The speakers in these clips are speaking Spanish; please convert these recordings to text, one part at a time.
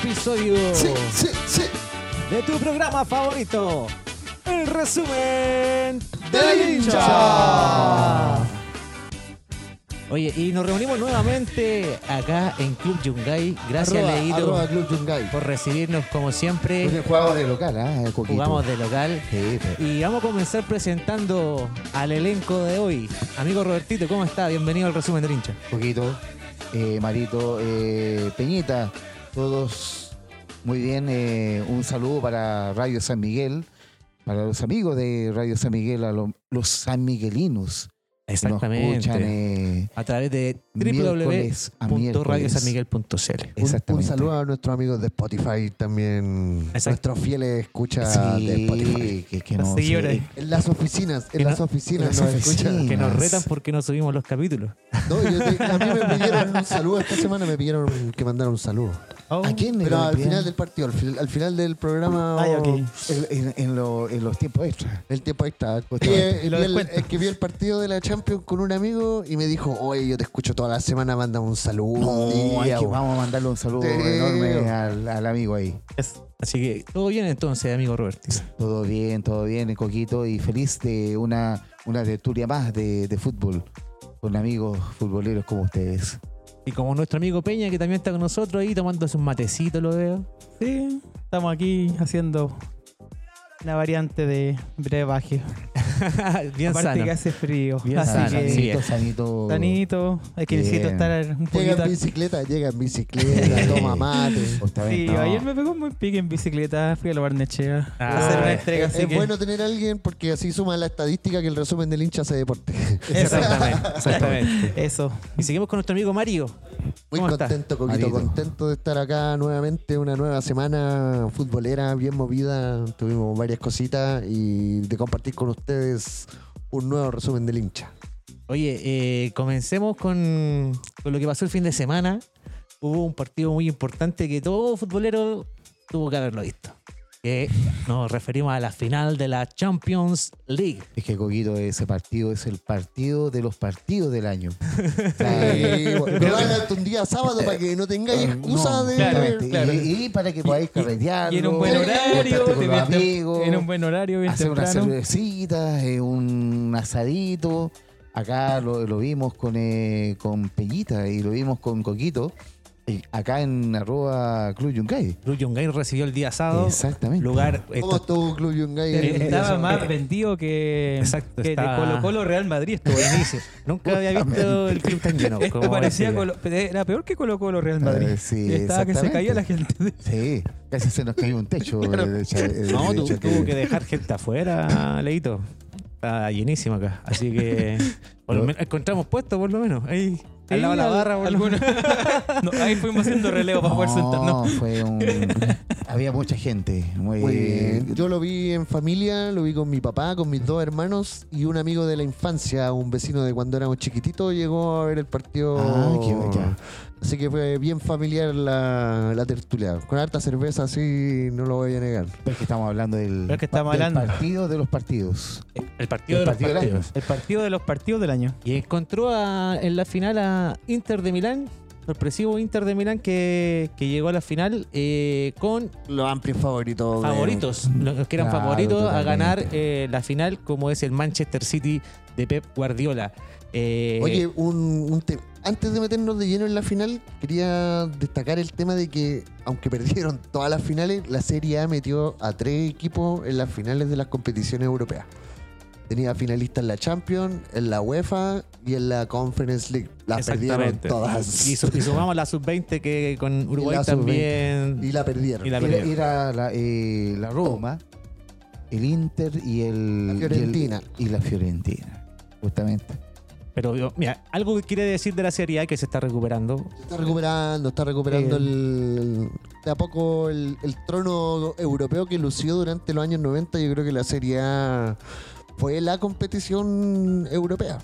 Episodio Sí, sí, sí. de tu programa favorito, el resumen De la hincha. Oye, y nos reunimos nuevamente acá en Club Yungay. Gracias, Arroba- Leito, arroba Club Yungay. por recibirnos como siempre. Porque jugamos de local, ¿ah? Coquito. Jugamos de local. Sí, Y vamos a comenzar presentando al elenco de hoy. Amigo Robertito, ¿cómo está? Bienvenido al resumen del hincha. Coquito, eh, Marito, eh, Peñita, todos muy bien. eh, un saludo para Radio San Miguel, para los amigos de Radio San Miguel, a lo- los sanmiguelinos. que Nos escuchan Exactamente. eh, A través de. www.radiosanmiguel.cl. Un, un saludo a nuestros amigos de Spotify también. Exacto. Nuestros fieles escuchas de Spotify. Sí, que, que no, sí. En las oficinas, en Que las oficinas nos escuchan. Que nos retan porque no subimos los capítulos. No, yo te- a mí me pidieron un saludo esta semana, me pidieron que mandara un saludo. ¿A quién Pero al final del partido, al, fi- al final del programa, Ay, ok. o- En, en- en lo- en los tiempos extras. el tiempo. Y, lo vi el, es que vi el partido de la Champions con un amigo y me dijo, oye, yo te escucho toda la semana, mándame un saludo. No, un hay día, que- weón". vamos a mandarle un saludo Sí. enorme al, al amigo ahí. Así que todo bien entonces, amigo Roberto. Todo bien, todo bien, Coquito, y feliz de una, una tertulia más de, de fútbol con amigos futboleros como ustedes. Y como nuestro amigo Peña, que también está con nosotros ahí tomándose un matecito, lo veo. Sí, estamos aquí haciendo una variante de brebaje. bien Aparte sano. que hace frío. Bien así sano, que sí. sanito, sanito. sanito, hay que necesito estar un Llega poquito. en bicicleta, llega en bicicleta, toma mate. Sí, No. ayer me pegó un buen pique en bicicleta, fui a la Barnechea Ah, a hacer una es- entrega, Es, así es que bueno tener a alguien porque así suma la estadística que el resumen del hincha hace deporte. Exactamente, exactamente. eso. Y seguimos con nuestro amigo Mario. Muy ¿Cómo estás? contento, Coquito, Marito? contento de estar acá nuevamente, una nueva semana futbolera bien movida. Tuvimos varias cositas y de compartir con ustedes un nuevo resumen del hincha. Oye, eh, comencemos con, con lo que pasó el fin de semana. Hubo un partido muy importante que todo futbolero tuvo que haberlo visto. Que nos referimos a la final de la Champions League. Es que Coquito, ese partido es el partido de los partidos del año. Eh, no hagan un día sábado para que no tengáis excusa No, de. Claro, claro. Y, y para que podáis carretearlo. Y en un buen horario, te amigos, en un buen horario, bien hacer una temprano. cervecita, eh, un asadito. Acá lo, lo vimos con, eh, con Peñita y lo vimos con Coquito. Eh, acá en arroba Club Yungay. Blue Yungay recibió el día sábado. Exactamente. Lugar. ¿Cómo estuvo Club Yungay? Eh, Estaba Eso. más vendido que, Exacto, que de Colo Colo Real Madrid. Estuvo buenísimo. Nunca había visto el club tan lleno. Esto parecía. Colo- era peor que Colo Colo Real Madrid. Eh, sí, Estaba que se caía la gente. Sí, casi se nos cayó un techo. Claro. de- de- de- No, de- tu- de- tuvo que dejar gente afuera, Leito. Está llenísimo acá. Así que por lo menos encontramos puesto por lo menos. Ahí, al lado de la barra, alguna- No, ahí fuimos haciendo relevo para poder No, sentarnos. fue un... Había mucha gente. Muy, Muy bien. Yo lo vi en familia, lo vi con mi papá, con mis dos hermanos y un amigo de la infancia, un vecino de cuando éramos chiquititos, llegó a ver el partido. Ah, qué ya. Así que fue bien familiar la, la tertulia. Con harta cerveza, así no lo voy a negar. Pero es que estamos hablando del, Pero es que estamos del hablando. partido de los partidos. El partido El de los partido del año. El partido de los partidos del año. Y encontró a- en la final a Inter de Milán, sorpresivo Inter de Milán que, que llegó a la final eh, con Los amplios favoritos. de- favoritos, los que eran Claro, favoritos a ganar eh, la final, como es el Manchester City de Pep Guardiola. Eh, Oye, un, un te- antes de meternos de lleno en la final, quería destacar el tema de que, aunque perdieron todas las finales, la Serie A metió a tres equipos en las finales de las competiciones europeas. Tenía finalistas en la Champions, en la UEFA y en la Conference League. Las perdieron exactamente. todas. Y, su- y sumamos la sub-20 que con Uruguay la sub-20. también. Y la perdieron. Y la Era, perdieron. era la, eh, la Roma, el Inter y el... La y el- Fiorentina. Y, la Fiorentina, justamente. Pero mira, algo que quiere decir de la Serie A que se está recuperando. Se Está recuperando, está recuperando Eh. el, de a poco el, el trono europeo que lució durante los años 90. Yo creo que la Serie A fue la competición europea.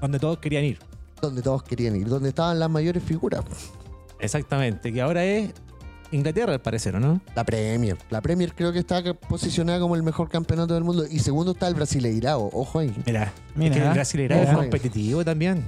donde todos querían ir. donde todos querían ir, donde estaban las mayores figuras. Exactamente, que ahora es Inglaterra al parecer, ¿o no? La Premier. La Premier creo que está posicionada como el mejor campeonato del mundo. Y segundo está el Brasileirao. Ojo ahí. Mira, Mira, es que el Brasil era mira. competitivo también.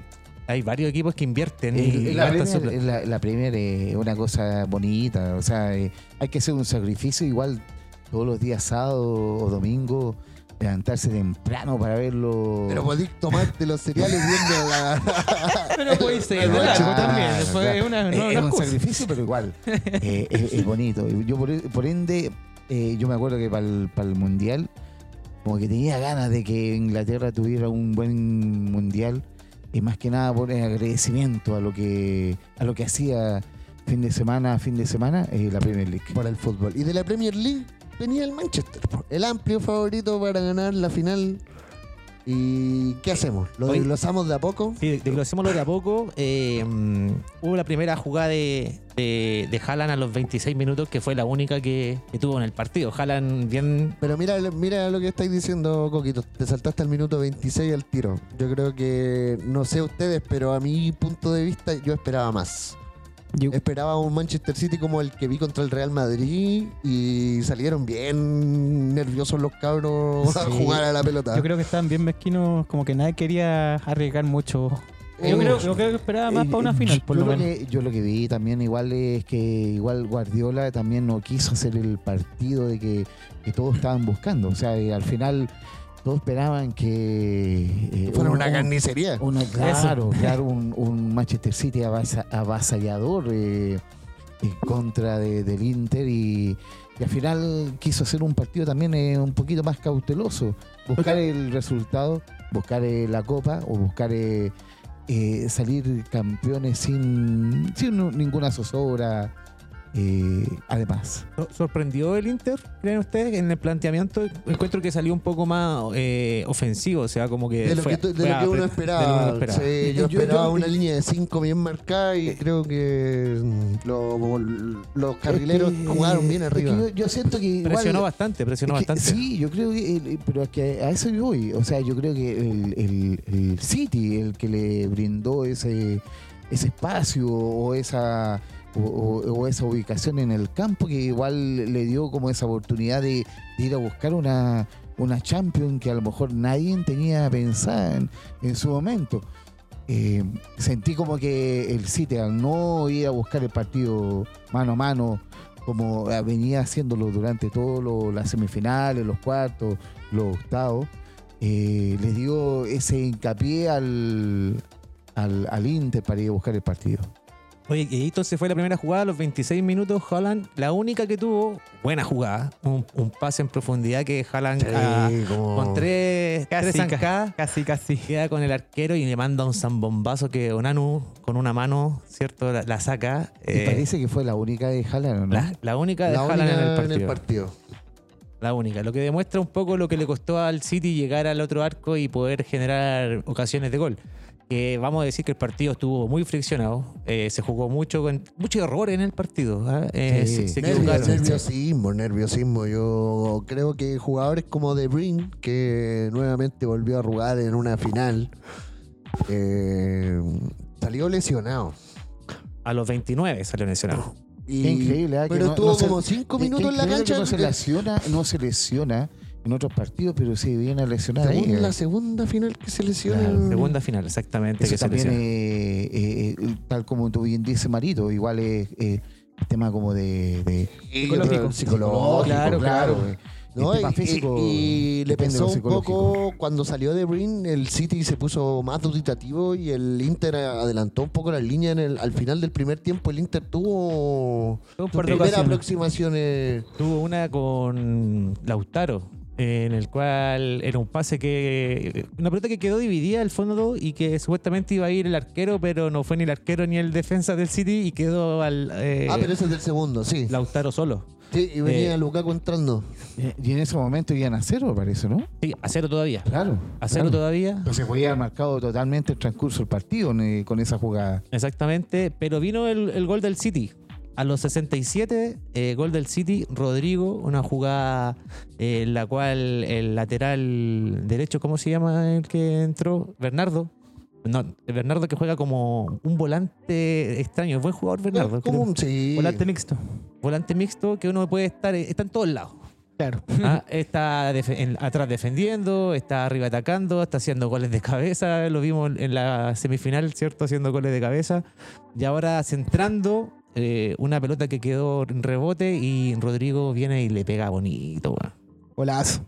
hay varios equipos que invierten y la, su Premier, la Premier es una cosa bonita, o sea, eh, hay que hacer un sacrificio igual todos los días sábado o domingo, levantarse temprano para verlo. Pero podéis tomarte los cereales viendo la. Pero ser, Claro, ¿verdad? claro, también. Una, es, no, es un sacrificio, pero igual eh, es, es bonito. Yo por, por ende, eh, yo me acuerdo que para el, mundial, como que tenía ganas de que Inglaterra tuviera un buen mundial y más que nada por el agradecimiento a lo que a lo que hacía fin de semana a fin de semana eh, la Premier League. para el fútbol. Y de la Premier League venía el Manchester, el amplio favorito para ganar la final. ¿Y qué hacemos? ¿Lo desglosamos de a poco? Sí, desglosémoslo de a poco. Eh, mm, hubo la primera jugada de, de, de Haaland a los 26 minutos, que fue la única que, que tuvo en el partido. Haaland bien... Pero mira, mira lo que estáis diciendo, Coquito. Te saltaste al minuto 26 al tiro. Yo creo que, no sé ustedes, pero a mi punto de vista yo esperaba más. Yo- Esperaba un Manchester City como el que vi contra el Real Madrid y salieron bien nerviosos los cabros a Sí. jugar a la pelota. Yo creo que estaban bien mezquinos, como que nadie quería arriesgar mucho. Yo Eh, creo, yo creo que esperaba más Eh, para una yo- final, por yo lo menos. que, yo lo que vi también igual es que igual Guardiola también no quiso hacer el partido de que, que todos estaban buscando. O sea, y al final todos esperaban que eh, Fuera un- una un- carnicería. una- claro, claro, un, un Manchester City avasa- avasallador eh, en contra de- del Inter y, y al final quiso hacer un partido también eh, un poquito más cauteloso, buscar el resultado, buscar eh, la copa o buscar eh, eh, salir campeones sin, sin ninguna zozobra. Eh, además, ¿Sor- ¿Sorprendió el Inter, creen ustedes, en el planteamiento? Encuentro que salió un poco más eh, ofensivo, o sea, como que... De lo fue- que, de fue lo que a uno esperaba. de lo que uno esperaba. Sí, yo, Yo- esperaba yo- una línea de 5 bien marcada y creo que lo- los carrileros Es que, jugaron bien es que arriba. yo, yo siento que igual- Presionó bastante, presionó Es que bastante. Sí, yo creo que, el- pero es que a eso yo voy. O sea, yo creo que el, el- el City, el que le brindó ese, ese espacio o esa o, esa ubicación en el campo, que igual le dio como esa oportunidad de, ir a buscar una, una Champions que a lo mejor nadie tenía pensada en, en su momento. Eh, sentí como que el City al no ir a buscar el partido mano a mano como venía haciéndolo durante todas las semifinales, los cuartos, los octavos, eh, le dio ese hincapié al, al, al Inter para ir a buscar el partido. Oye, y entonces fue la primera jugada a los 26 minutos. Haaland, la única que tuvo, buena jugada, un, un pase en profundidad que Haaland como- con tres, tres Casi, zancadas, Casi, casi. queda con el arquero y le manda un zambombazo que Onanu con una mano, ¿cierto? La, la saca. Y Eh, parece que fue la única de Haaland, ¿o ¿no? la, la única de la Haaland única en el partido. en el partido. La única. Lo que demuestra un poco lo que le costó al City llegar al otro arco y poder generar ocasiones de gol. Que vamos a decir que el partido estuvo muy friccionado. eh, se jugó mucho con mucho error en el partido. ¿ah? Eh, Sí. se, se Nervio- equivocaron. nerviosismo, nerviosismo. Yo creo que jugadores como De Bruyne, que nuevamente volvió a jugar en una final, eh, salió lesionado. A los 29 salió lesionado. Y- increíble. Que pero no- estuvo no como cinco Qué- qué minutos en la cancha. No se lesiona, no se lesiona en otros partidos, pero se viene a lesionar ahí. según eh. la segunda final que se lesiona. Segunda final, exactamente. Eso que también, eh, eh, tal como tú bien dices, Marito, igual es eh, el tema como de, de- Psicológico. Psicológico, claro, claro. claro. ¿no? El Y, tema físico y- y le pensó un poco cuando salió de Brin, el City se puso más duditativo y el Inter adelantó un poco la línea en el, al final del primer tiempo. El Inter tuvo Tuvo su primera aproximaciones. Tuvo una con Lautaro, en el cual era un pase que. Una pelota que quedó dividida al fondo y que supuestamente iba a ir el arquero, pero no fue ni el arquero ni el defensa del City y quedó al. eh, ah, pero ese es del segundo, sí. Lautaro solo. Sí, y venía eh, Lukaku entrando. Eh, Y en ese momento iban a cero, parece, ¿no? Sí, a cero todavía. Claro. A cero todavía. Entonces podía haber marcado totalmente el transcurso del partido con esa jugada. Exactamente. Pero vino el, el gol del City. A los 67, eh, gol del City, Rodrigo, una jugada eh, en la cual el lateral derecho, ¿cómo se llama el que entró? Bernardo. No, Bernardo que juega como un volante extraño. Buen jugador Bernardo. Un- sí. Volante mixto. Volante mixto que uno puede estar, está en todos lados. Claro. Ah, está en- atrás defendiendo, está arriba atacando, está haciendo goles de cabeza. Lo vimos en la semifinal, ¿cierto? Haciendo goles de cabeza. Y ahora centrando eh, una pelota que quedó en rebote y Rodrigo viene y le pega bonito. Golazo.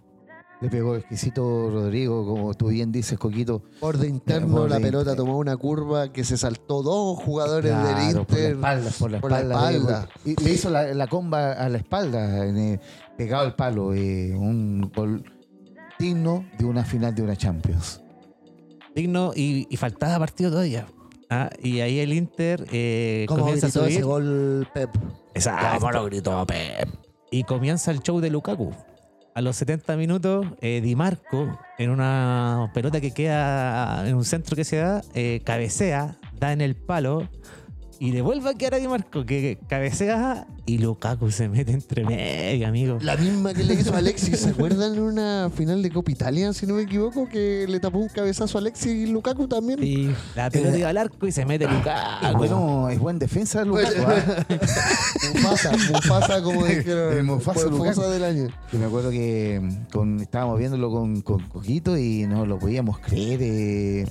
Le pegó exquisito Rodrigo, como tú bien dices, Coquito. Borde interno, Borde la pelota interno. tomó una curva que se saltó dos jugadores del Claro, por la Inter. espalda, por la por espalda. y le hizo la, la comba a la espalda, en el- pegado al palo. eh, un gol digno de una final de una Champions. Digno y, y faltaba partido todavía. Ah, y ahí el Inter eh, ¿Cómo comienza a gritó ese subir. gol Pep? Exacto. ¿Cómo lo gritó Pep? Y comienza el show de Lukaku. A los 70 minutos, eh, Di Marco, en una pelota que queda en un centro que se da, eh, cabecea, da en el palo y le vuelve a quedar a Di Marco, que cabecea y Lukaku se mete entre medio, amigo. La misma que le hizo a Alexis, ¿se acuerdan en una final de Copa Italia, si no me equivoco, que le tapó un cabezazo a Alexis y Lukaku también? Sí. La pelota iba al arco y se mete Es Lukaku. bueno, es buen defensa Lukaku. ¿ah? Mufasa, Mufasa, como dijeron. El Mufasa. Mufasa del año. Yo me acuerdo que con- estábamos viéndolo con, con Coquito y no lo podíamos creer. eh,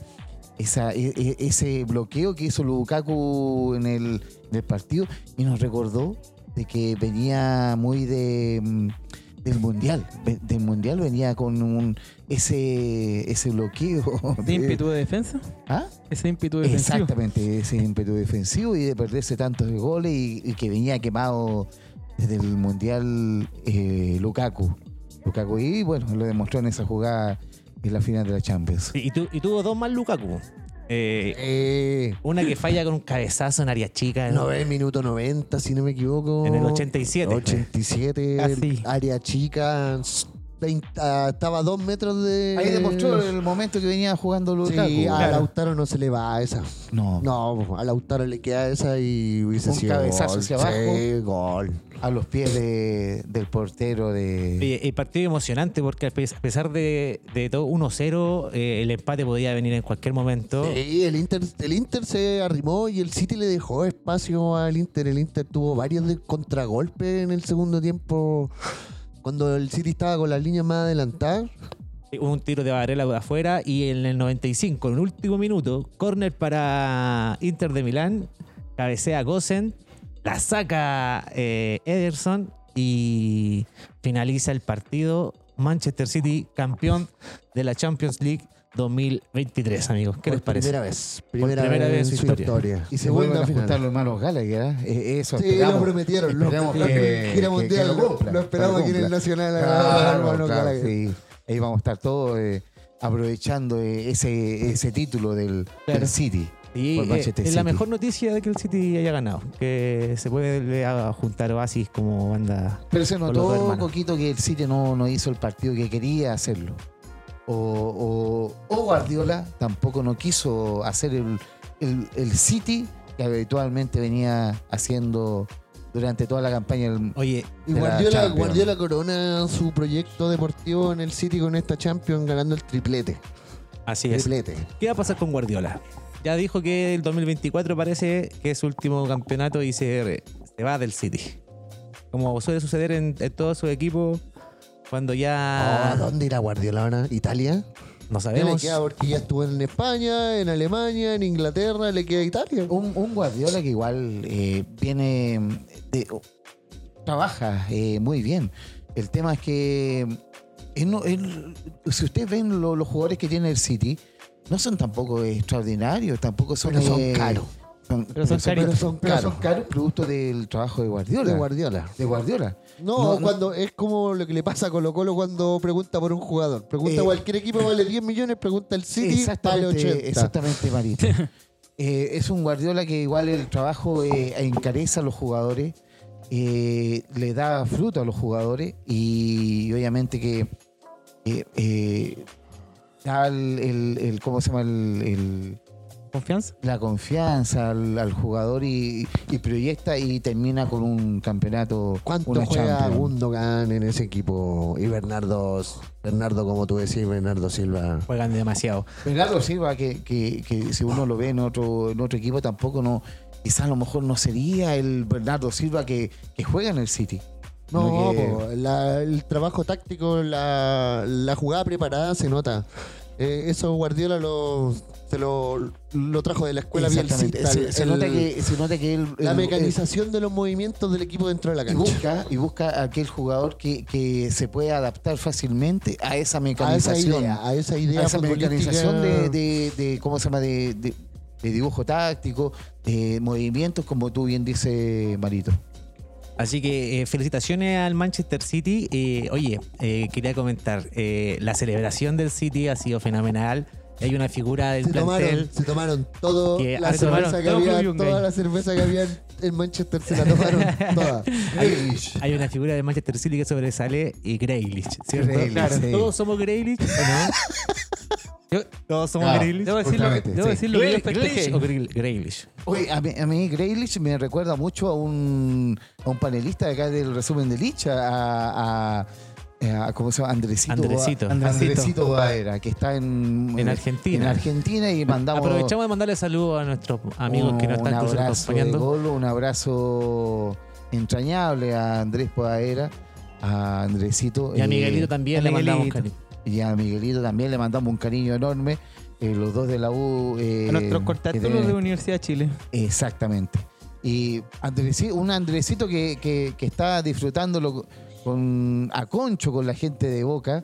esa, e- e- ese bloqueo que hizo Lukaku en el, en el partido y nos recordó de que venía muy de mm, del mundial. Del mundial venía con un ese ese bloqueo. ¿De de- ímpetu de defensa? ¿Ah? Ese ímpetu defensivo. Exactamente, ese ímpetu defensivo y de perderse tantos goles y, y que venía quemado desde el Mundial eh, Lukaku. Lukaku y bueno, lo demostró en esa jugada y la final de la Champions. Y, y tu- y tuvo dos más Lukaku. Eh, Eh, una que falla con un cabezazo en área chica. ¿no? 9 minutos 90, si no me equivoco. En el 87. 87, Así. área chica, Ah, estaba a dos metros de. Ahí demostró el momento que venía jugando Lukaku. Sí, a claro. Lautaro no se le va a esa. No. No, a Lautaro le queda esa y hubiese Un cabezazo gol. hacia abajo. A los pies del portero de. El partido emocionante porque a pesar de, de todo 1-0, eh, el empate podía venir en cualquier momento. Sí, el Inter, el Inter se arrimó y el City le dejó espacio al Inter. El Inter tuvo varios contragolpes en el segundo tiempo. Cuando el City estaba con las líneas más adelantadas. Hubo un tiro de Varela de afuera y en el 95, en el último minuto, córner para Inter de Milán, cabecea Gosen, la saca eh, Ederson y finaliza el partido. Manchester City campeón de la Champions League 2023, amigos. ¿Qué por les parece? Primera vez. Primera, primera vez vez en su historia. Y se Segunda vuelven a juntar los hermanos Gallagher, ¿eh? Eh, Eso Sí, esperamos. lo prometieron. Lo, Esperemos lo- que- gira que- mundial. que lo cumpla, lo esperamos aquí en el. Nacional. Claro, hermano claro, sí. Ahí vamos a estar todos eh, aprovechando eh, ese, ese título del, Claro. del City. Y eh, es la mejor noticia de que el City haya ganado, que se puede juntar Oasis como banda. Pero se notó un poquito que el City no, no hizo el partido que quería hacerlo. O, o- o Guardiola tampoco no quiso hacer el, el- el City que habitualmente venía haciendo durante toda la campaña. del- Oye, Y de la Guardiola. Guardiola corona su proyecto deportivo en el City con esta Champions ganando el triplete. así es. Triplete. ¿Qué va a pasar con Guardiola? Ya dijo que el 2024 parece que es su último campeonato y se, se va del City. Como suele suceder en, en todos sus equipos, cuando Oh, ¿A ya dónde irá Guardiola ahora? ¿Italia? no ¿Qué le sabemos. queda? Porque ya estuvo en España, en Alemania, en Inglaterra, le queda Italia. Un, un Guardiola que igual eh, viene de- trabaja eh, muy bien. El tema es que él no- él- si ustedes ven lo- los jugadores que tiene el City, no son tampoco extraordinarios, tampoco son, Pero son eh, caros. Son- Pero son pero Pero son pero son caros. producto del trabajo de Guardiola. De Guardiola. de Guardiola. No, No, no. cuando es como lo que le pasa a Colo Colo cuando pregunta por un jugador. Pregunta Eh, cualquier equipo vale 10 millones, pregunta el City, vale Exactamente, 80. exactamente, Marito. Eh, es un Guardiola que igual el trabajo eh, encarece a los jugadores, eh, le da fruto a los jugadores y obviamente que eh, eh, da el, el- el- ¿cómo se llama? El, el- ¿Confianza? la confianza al, al jugador y, y proyecta y termina con un campeonato. ¿Cuánto juega Champions. Gundogan en ese equipo? Y Bernardo, Bernardo, como tú decís, Bernardo Silva. Juegan demasiado. Bernardo Silva, que, que- que si uno lo ve en otro, en otro equipo, tampoco no, quizás a lo mejor no sería el Bernardo Silva que, que juega en el City. No, sino que- po, la- el trabajo táctico, la, la jugada preparada se nota. Eh, eso Guardiola lo, lo, lo trajo de la escuela. Se, nota que, se nota que él, la mecanización de los movimientos del equipo dentro de la y cancha. busca, y busca aquel jugador que, que se puede adaptar fácilmente a esa a esa mecanización. idea, a esa idea a esa mecanización de, de- de- ¿cómo se llama? De, de- de dibujo táctico, de movimientos, como tú bien dices, Marito. Así que eh, felicitaciones al Manchester City. Eh, oye, eh, quería comentar, eh, la celebración del City ha sido fenomenal. Hay una figura del se tomaron, se tomaron todo Que la se cerveza tomaron que todo había, toda la cerveza que había en Manchester se la tomaron toda. Hay una figura del Manchester City que sobresale y Grealish, ¿cierto? Grealish, claro, sí. todos somos Grealish, ¿o no? Todos somos Ah, Grealish. Debo decirlo, debo sí. decirlo festejé. o Grealish. Oye, a mí, a mí Grealish me recuerda mucho a un, a un panelista de acá del resumen de Licha, a, a- a- ¿cómo se llama? Andresito. Andresito. Andresito. Andresito Boaera, que está en, En Argentina. En Argentina y mandamos Aprovechamos de mandarle saludos a nuestros amigos que nos un están incluso abrazo de acompañando. gol, un abrazo entrañable a Andrés Poaera, a Andresito. Y a eh, Miguelito también a le mandamos Miguelito. cariño. y a Miguelito también le mandamos un cariño enorme. eh, los dos de la U. eh, A nuestros deben- de Universidad de Chile. Exactamente. Y Andresi- un Andresito que, que, que está disfrutándolo con, a concho con la gente de Boca,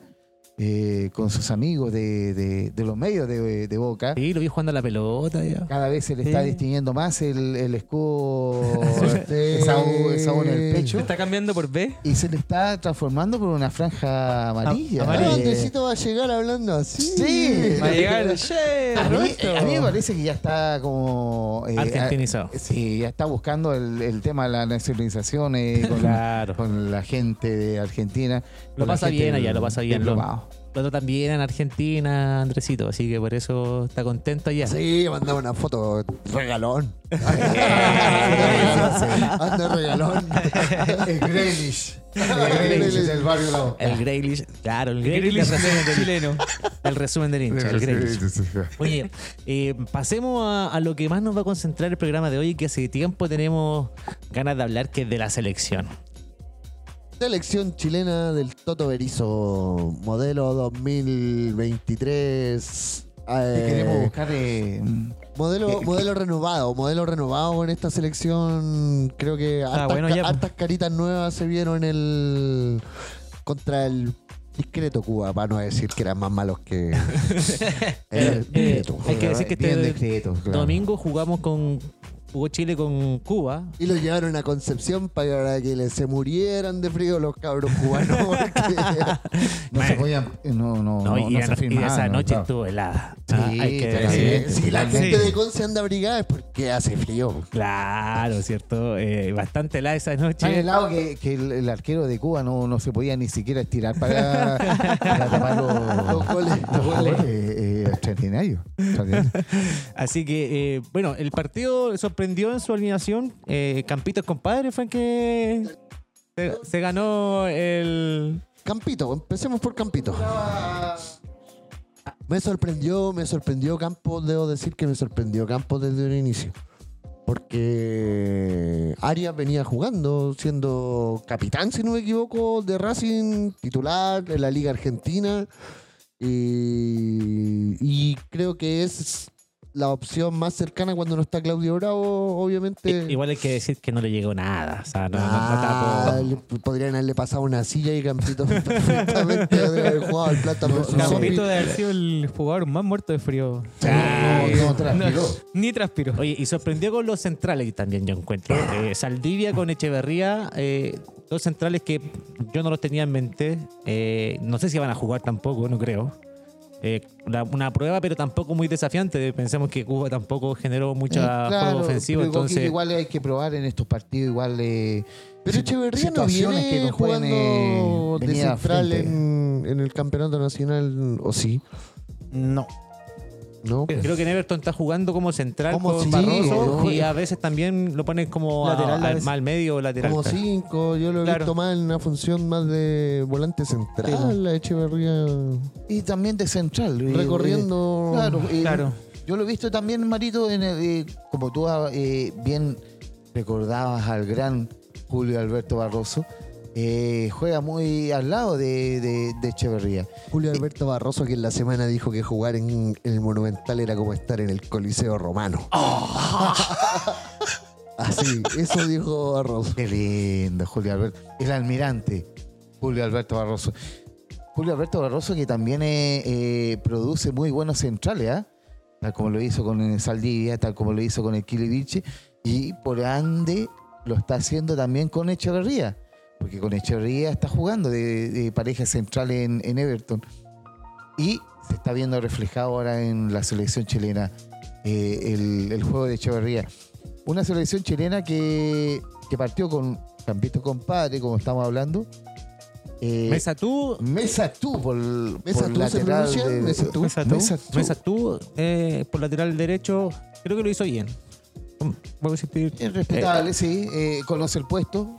eh, con sus amigos de, de- de los medios de, de Boca. Sí, lo vi jugando a la pelota. Ya. Cada vez se le está Sí. distinguiendo más el, el escudo, Sí. esa en el ¿Se pecho. está cambiando por B? Y se le está transformando por una franja amarilla. Ah, Eh, Andresito va a llegar hablando así. Sí. Va a llegar. "Che, a, mí, Roberto". a mí me parece que ya está como... eh, Argentinizado. a- sí, ya está buscando el, el tema de la nacionalización eh, con, Claro. con la gente de Argentina. Lo la pasa bien allá, lo pasa bien. Lo, tratan bien en Argentina, Andresito, así que por eso está contento allá. Sí, mandaba una foto regalón. Anda regalón. El Grealish. El Grealish del barrio Lao. El Grealish, claro, el Grealish, el resumen del, chileno. el resumen del hincha, el Grealish. Oye, eh, pasemos a, a lo que más nos va a concentrar el programa de hoy, que hace tiempo tenemos ganas de hablar, que es de la selección. Selección chilena del Toto Berizo, modelo 2023. eh, Queremos buscar... eh, modelo, eh, modelo renovado, modelo renovado en esta selección. Creo que hartas, bueno ca- ya, pues. hartas caritas nuevas se vieron en el contra el discreto Cuba, para no decir que eran más malos que el Eh, discreto. hay que decir que este discreto, claro. domingo jugamos con. Jugó Chile con Cuba. Y lo llevaron a Concepción para que le- se murieran de frío los cabros cubanos. No se podían... No, no, No, no, y, no se y esa no, noche claro. estuvo helada. Sí, Ah, hay que sí. si la Sí. gente de Conce anda abrigada es porque hace frío. Claro, ¿cierto? Eh, bastante helada esa noche. Tan helado que, que el, el arquero de Cuba no, no se podía ni siquiera estirar para, para tapar los, Los goles. los goles. Eh, eh, extraordinario. extraordinario. Así que, eh, bueno, el partido sorprendió en su alineación. Eh, Campitos compadre fue el que se, ganó el. Campito, empecemos por Campito. Me sorprendió, me sorprendió Campos, debo decir que me sorprendió Campos desde el inicio. Porque Arias venía jugando, siendo capitán, si no me equivoco, de Racing, titular en la Liga Argentina. Y, y creo que es la opción más cercana cuando no está Claudio Bravo, obviamente. I- Igual hay que decir que no le llegó nada. O sea, no, no- no Ah, le- podrían haberle pasado una silla y Campito perfectamente haber jugado al plata por su Campito de haber sido el jugador más muerto de frío. No, no transpiró. Ni transpiró. Oye, y sorprendió con los centrales también, yo encuentro. Eh, Saldivia con Echeverría, eh, dos centrales que yo no los tenía en mente. Eh, no sé si van a jugar tampoco, no creo. Eh, la- una prueba, pero tampoco muy desafiante. Pensemos que Cuba tampoco generó mucho Eh, claro, juego ofensivo, pero entonces igual hay que probar en estos partidos, igual. Eh, Pero Echeverría no que viene nos pueden, jugando eh, de central en el campeonato nacional, ¿o sí? No. ¿No? creo que en Everton está jugando como central Como con sí, Barroso ¿no? y a veces también lo ponen como Lateral a al, veces. más al medio o lateral. Como cinco, yo lo he Claro. visto más en una función más de volante central, la Echeverría Y también de central. recorriendo. eh, claro, eh, Claro. Yo lo he visto también, Marito, en el, eh, como tú ah, eh, bien recordabas al gran Julio Alberto Barroso. Eh, juega muy al lado de, de- de Echeverría. Julio Alberto Barroso que en la semana dijo que jugar en, en el Monumental era como estar en el Coliseo Romano. Así, eso dijo Barroso. Qué lindo, Julio Alberto. El almirante, Julio Alberto Barroso. Julio Alberto Barroso que también eh, eh, produce muy buenos centrales, ¿ah? Tal como lo hizo con el Saldivia, tal como lo hizo con el Kiliviche. Y por ande lo está haciendo también con Echeverría. Porque con Echeverría está jugando de, de pareja central en, en Everton. Y se está viendo reflejado ahora en la selección chilena eh, el, el juego de Echeverría. Una selección chilena que, que partió con Campito Compadre, como estamos hablando. Eh, Mesa tú, Mesa tú por, Mesa por tú se lateral pronuncia, de- Mesa tú. Mesa tú, Mesa tú. Mesa tú, eh, por lateral derecho, creo que lo hizo bien. Voy a decir, Es respetable, sí. eh, conoce el puesto.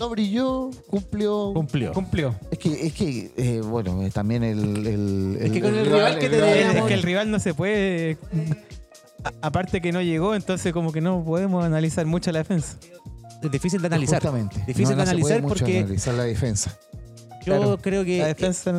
No brilló, cumplió. cumplió. Cumplió. Es que, es que eh, bueno, eh, también el, el- Es que con el rival que te rival- teníamos- Es que el rival no se puede. a- Aparte que no llegó, entonces como que no podemos analizar mucho la defensa. Es difícil de analizar. Justamente. Difícil No, no de se puede analizar mucho porque analizar la defensa. yo Claro. creo que La defensa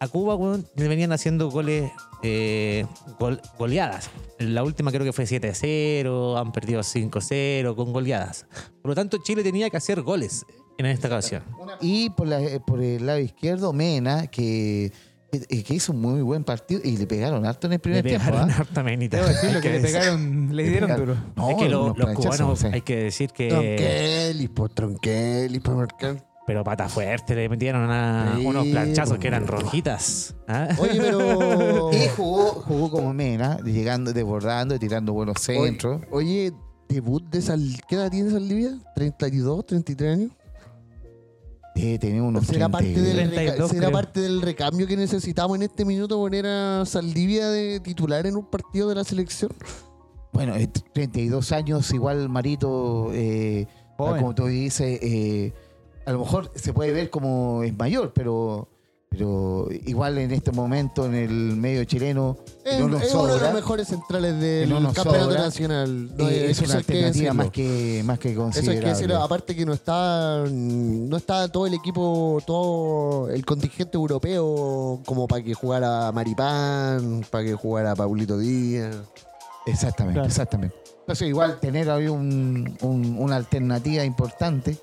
a Cuba weón, le venían haciendo goles, eh, gol- goleadas. La última creo que fue 7-0, han perdido 5-0 con goleadas. Por lo tanto, Chile tenía que hacer goles en esta ocasión. Y por, la- eh, por el lado izquierdo, Mena, que, que- que hizo un muy buen partido y le pegaron harto en el Le primer tiempo. pegaron ¿ah? harta menita. Debo Hay que le pegaron, le Le dieron pegaron. duro. No, es que lo- los cubanos, hay que decir que. Tronquelis, pues Tronquelis, pues marcar. Pero pata fuerte, le metieron a Sí, unos planchazos que eran rojitas. ¿ah? Oye, pero. Y jugó, jugó como Mena, llegando, desbordando, tirando buenos centros. Oye, debut de Sal... ¿Qué edad tiene Saldivia? ¿32, 33 años? Eh, tenía unos ¿Será, 30 parte del, 32 reca- ¿será parte del recambio que necesitamos en este minuto poner a Saldivia de titular en un partido de la selección? Bueno, eh, 32 años, igual Marito, eh, como tú dices, eh, a lo mejor se puede ver como es mayor, pero, pero igual en este momento en el medio chileno Es, no nos es uno de los mejores centrales del No campeonato sobra. nacional. No, Eh, es una que alternativa más que, más que Eso hay que considerable. decirlo, aparte que no está no está todo el equipo, todo el contingente europeo como para que jugara Maripán, para que jugara Paulito Díaz. Exactamente, Claro. exactamente. Entonces igual tener ahí un- un- una alternativa importante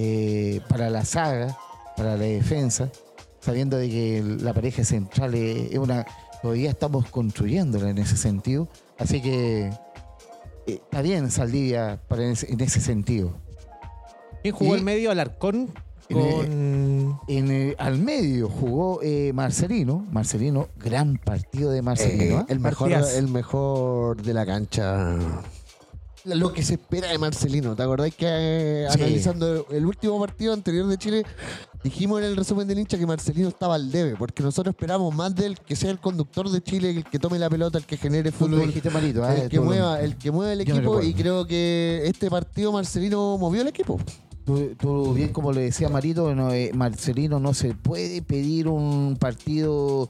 eh, para la saga, para la defensa, sabiendo de que la pareja central es una... Todavía estamos construyéndola en ese sentido. Así que eh, está bien Saldivia para en, ese, en ese sentido. ¿Quién jugó Y- el medio? Alarcón con. En el- al medio jugó eh, Marcelino. Marcelino, gran partido de Marcelino. El, mejor, el mejor de la cancha. Lo que se espera de Marcelino. ¿Te acordás que eh, Sí. analizando el último partido anterior de Chile, dijimos en el resumen del hincha que Marcelino estaba al debe? Porque nosotros esperamos más de él que sea el conductor de Chile, el que tome la pelota, el que genere Tú lo fútbol. dijiste, Marito. ¿ah? El que, Tú lo- mueva, el que mueva el no equipo y creo que este partido Marcelino movió el equipo. Tú, tú bien como le decía Marito, no, eh, Marcelino no se puede pedir un partido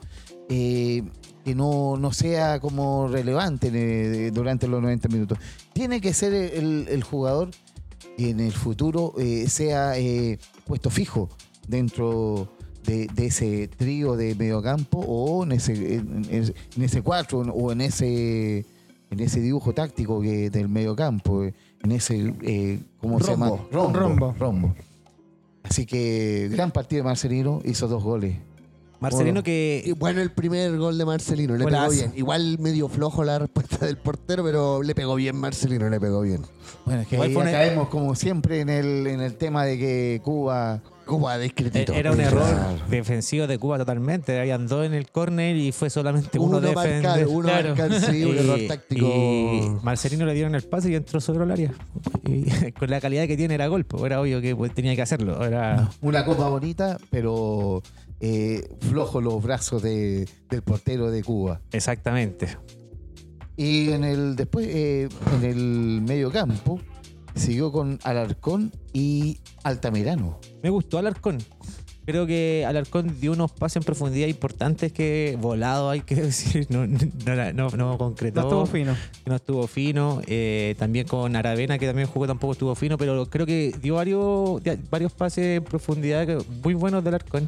eh, que no, no sea como relevante eh, durante los 90 minutos. Tiene que ser el, el jugador que en el futuro eh, sea eh, puesto fijo dentro de, de ese trío de mediocampo o en ese, en, ese cuatro o en ese en ese dibujo táctico que del mediocampo, en ese eh, ¿cómo se llama? Rombo. Rombo. Rombo. Así que gran partido de Marcelino, hizo dos goles. Marcelino Y que. bueno, el primer gol de Marcelino, le pegó bien. Igual medio flojo la respuesta del portero, pero le pegó bien Marcelino, le pegó bien. Bueno, es que Igual ahí caemos como siempre en el, en el tema de que Cuba Cuba discretito. Era un Claro. error defensivo de Cuba totalmente. Habían dos en el córner y fue solamente uno, Uno marcar, uno Claro. marcar, sí, un Y- error táctico. Y Marcelino le dieron el pase y entró sobre el área. Y con la calidad que tiene era gol, pues, era obvio que pues, tenía que hacerlo. Era una copa bonita, pero eh, flojo los brazos de- del portero de Cuba. exactamente. Y en el después, eh, en el medio campo, siguió con Alarcón y Altamirano. Me gustó Alarcón. Creo que Alarcón dio unos pases en profundidad importantes que volado, hay que decir, no, no, no, no, no concretó. No estuvo fino. no estuvo fino. eh, también con Aravena, que también jugó, tampoco estuvo fino, pero creo que dio varios, varios pases en profundidad muy buenos del Arcón.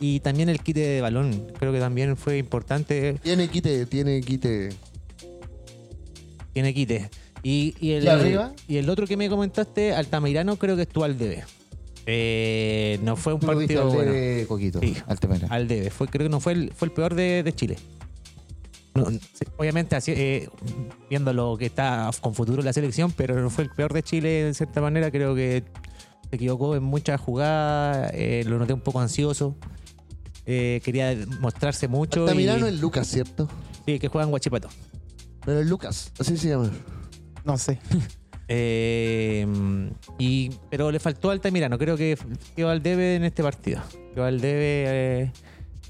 Y también el quite de balón, creo que también fue importante. Tiene quite, tiene quite. Tiene quite. Y, y el, ¿Y arriba? y el otro que me comentaste, Altamirano, creo que estuvo al debe. Eh, no fue un partido al bueno. de Coquito, Sí. Al debe. Fue, creo que no fue el, fue el peor de, de Chile. No, sí, obviamente, así, eh, viendo lo que está con futuro la selección, pero no fue el peor de Chile de cierta manera. Creo que se equivocó en muchas jugadas. eh, lo noté un poco ansioso. Eh, quería mostrarse mucho. Altamirano y, es Lucas, ¿cierto? sí, que juega en Guachipato. Pero es Lucas, así se llama. No sé. Eh, y, pero le faltó Altamirano. Creo que quedó al debe en este partido. Quedó al debe. eh,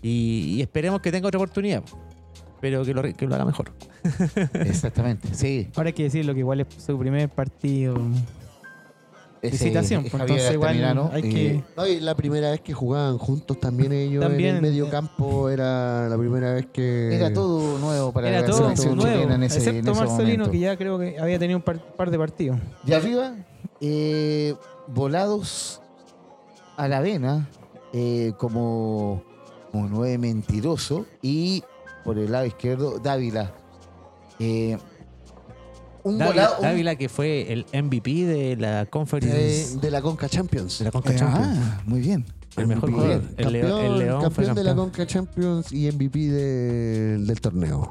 y, y esperemos que tenga otra oportunidad. Pero que lo, que lo haga mejor. Exactamente, sí. Ahora hay que decirlo que igual es su primer partido. Es pues, Javier entonces igual Altamirano, hay y- que- No, y la primera vez que jugaban juntos también ellos en También, el medio campo era la primera vez que... Era todo nuevo para Era la todo selección nuevo, chilena en ese, en excepto ese Marcelino, momento. que ya creo que había tenido un par, par de partidos. Y arriba, eh, volados a la vena, eh, como, como nueve mentiroso. Y por el lado izquierdo, Dávila. Eh, un Dávila, volado. un- Dávila, que fue el MVP de la Conference de la Conca Champions. de la Conca Eh, Champions. ah, muy bien. el mejor Muy jugador. bien. El, campeón, León fue campeón de la campeón. Conca Champions y MVP de- del torneo.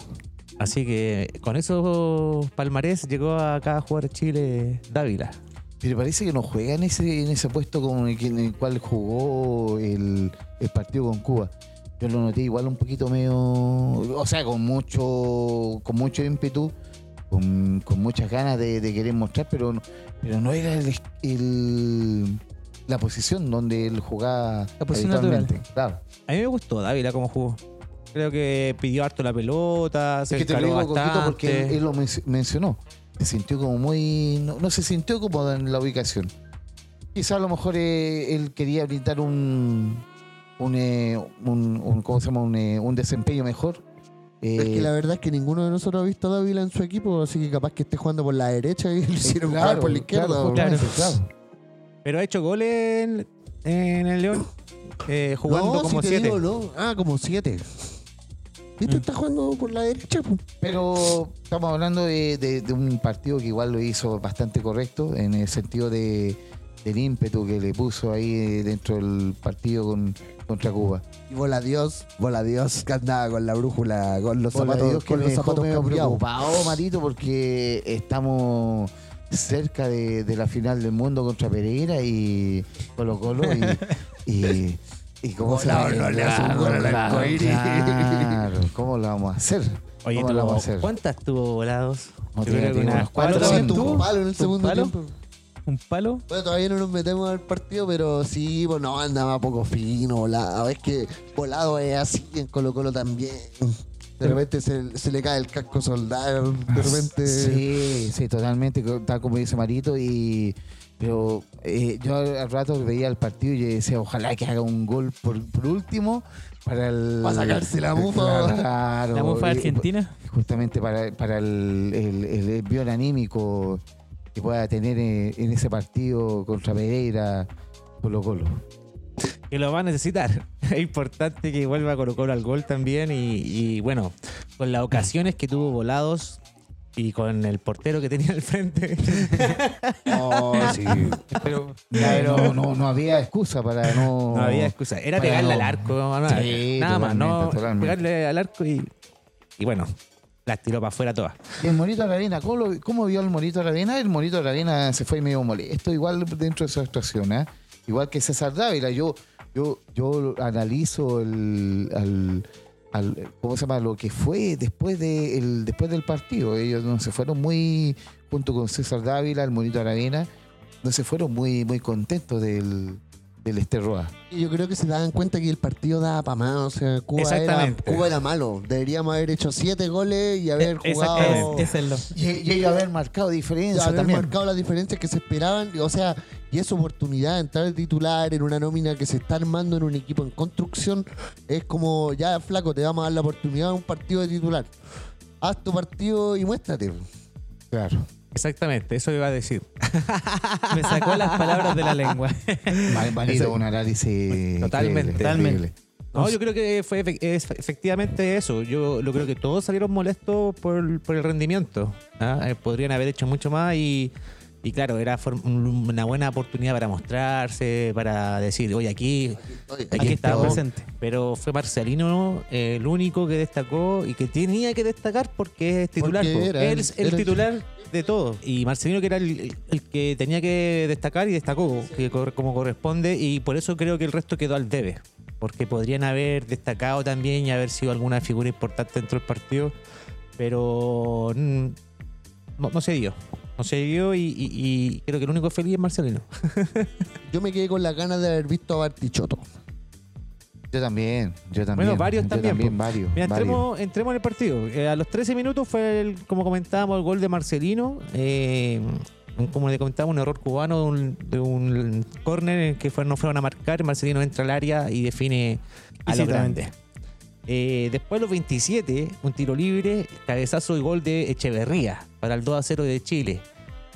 Así que con esos palmarés llegó acá a jugar Chile Dávila. Pero parece que no juega en ese, en ese puesto como en el, que- en el cual jugó el, el partido con Cuba. Yo lo noté igual un poquito medio. O sea, con mucho, con mucho ímpetu, con, con muchas ganas de, de querer mostrar, pero, no- pero no era el, el- la posición donde él jugaba. La posición. Claro. A mí me gustó Dávila como jugó. Creo que pidió harto la pelota, se que te lo digo porque él, lo men- mencionó. Se sintió como muy. No, no se sintió cómodo en la ubicación. Quizá a lo mejor eh, él quería brindar un. Un, eh, un, un- ¿Cómo se llama? Un, eh, un desempeño mejor. Eh, Es que la verdad es que ninguno de nosotros ha visto a Dávila en su equipo, así que capaz que esté jugando por la derecha y lo hicieron claro, jugar por la izquierda. claro, o- justamente, Claro. claro. Pero ha hecho goles en, en el León, eh, jugando no, como si te siete. digo, no. Ah, como siete. ¿Viste? Mm. Está jugando por la derecha. Pero estamos hablando de, de- de un partido que igual lo hizo bastante correcto en el sentido de, del ímpetu que le puso ahí eh, dentro del partido con, contra Cuba. Y bola Dios, bola Dios, que andaba con la brújula, con los zapatos, Dios, que con me los zapatos preocupado, Marito, porque estamos cerca de, de la final del mundo contra Pereira y Colo Colo y, y, y cómo se Volado, no le hace un gol al Claro, claro, ¿cómo lo vamos a hacer? Oye, ¿Cómo lo vamos a hacer? ¿cuántas tuvo volados? No tiene- unas cuatro, cinco. tuvo palo en el segundo palo? tiempo. Un palo. Bueno, todavía no nos metemos al partido, pero sí, pues no, andaba poco fino, volado. Es que volado es así, en Colo Colo también. De repente se, se le cae el casco soldado, de repente... Sí, sí, totalmente, tal como dice Marito. Y, pero eh, yo al rato veía el partido y decía, ojalá que haga un gol por, por último para el. Pa' sacarse la mufa. Claro, La mufa Argentina. Justamente para, para el, el, el envío anímico que pueda tener eh, en ese partido contra Pereira, Colo Colo. que lo va a necesitar. Es importante que vuelva Colo Colo al gol también y, y, bueno, con las ocasiones que tuvo volados y con el portero que tenía al frente. Oh, sí. Pero No, no, no había excusa para no. no había excusa. Era pegarle no. al arco. Sí, nada más, no totalmente. pegarle al arco y, y bueno, las tiró para afuera todas. Y el Monito Aravena, ¿cómo, lo- vio el Monito Aravena? El Monito Aravena se fue medio molesto, igual dentro de su actuación, ¿eh? Igual que César Dávila. Yo, yo, yo analizo el, al- ¿cómo se llama? Lo que fue después, de, el, después del partido. Ellos no se fueron muy, junto con César Dávila, el Monito Aravena, no se fueron muy, muy contentos del, del Esterroa. Y yo creo que se daban cuenta que el partido daba para más. O sea, Cuba era. Cuba era malo. Deberíamos haber hecho siete goles y haber Eh, jugado. es lo. Y, y haber marcado diferencia haber también. marcado las diferencias que se esperaban. O sea, y esa oportunidad de entrar de titular en una nómina que se está armando en un equipo en construcción es como, ya flaco, te vamos a dar la oportunidad de un partido de titular. Haz tu partido y muéstrate. Claro. Exactamente, eso iba a decir. Me sacó las palabras de la lengua. Manito, un análisis. Totalmente. increíble, Totalmente. No, yo creo que fue efectivamente eso. Yo lo creo que todos salieron molestos por, por el rendimiento. ¿ah? Eh, podrían haber hecho mucho más y, y claro, era una buena oportunidad para mostrarse, para decir, oye, aquí, aquí, Aquí está estamos. presente. Pero fue Marcelino eh, el único que destacó y que tenía que destacar porque es titular. Porque po. era Él el- es el titular de todo. Y Marcelino que era el, que tenía que destacar y destacó que como corresponde y por eso creo que el resto quedó al debe. Porque podrían haber destacado también y haber sido alguna figura importante dentro del partido. Pero mm, no, no se dio. No se dio y, y- y creo que el único feliz es Marcelino. Yo me quedé con las ganas de haber visto a Bartichotto. Yo también, yo también. Bueno, varios yo también, varios. Mira, varios. entremos, entremos en el partido. Eh, a los 13 minutos fue, el- como comentábamos, el gol de Marcelino. Eh, como le comentaba, un error cubano de un, de un córner en que fue, no fueron a marcar. Marcelino entra al área y define a lo grande. Eh, después, los 27, un tiro libre, cabezazo y gol de Echeverría para el 2 a 0 de Chile.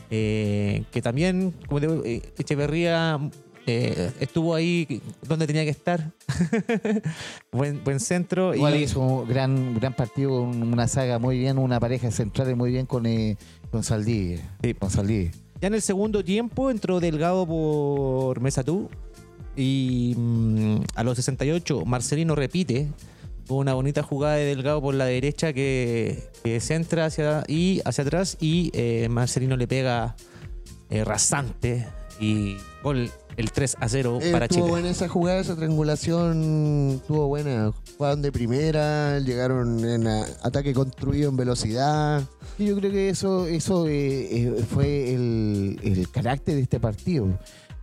Eh, que también, como digo, eh, Echeverría eh, estuvo ahí donde tenía que estar. buen, buen centro. Igual y, hizo un gran, gran partido, un- una saga muy bien, una pareja central muy bien con, eh, con Saldí. Sí. Con Saldí. Ya en el segundo tiempo entró Delgado por Mesatú y mm, a los 68 Marcelino repite una bonita jugada de Delgado por la derecha que, que centra hacia y hacia atrás y eh, Marcelino le pega eh, rasante y gol el 3 a 0 Eh, para Chile. buena esa jugada, esa triangulación estuvo buena. Jugaron de primera, llegaron en a- ataque construido en velocidad. Y yo creo que eso, eso eh, eh, fue el, el carácter de este partido.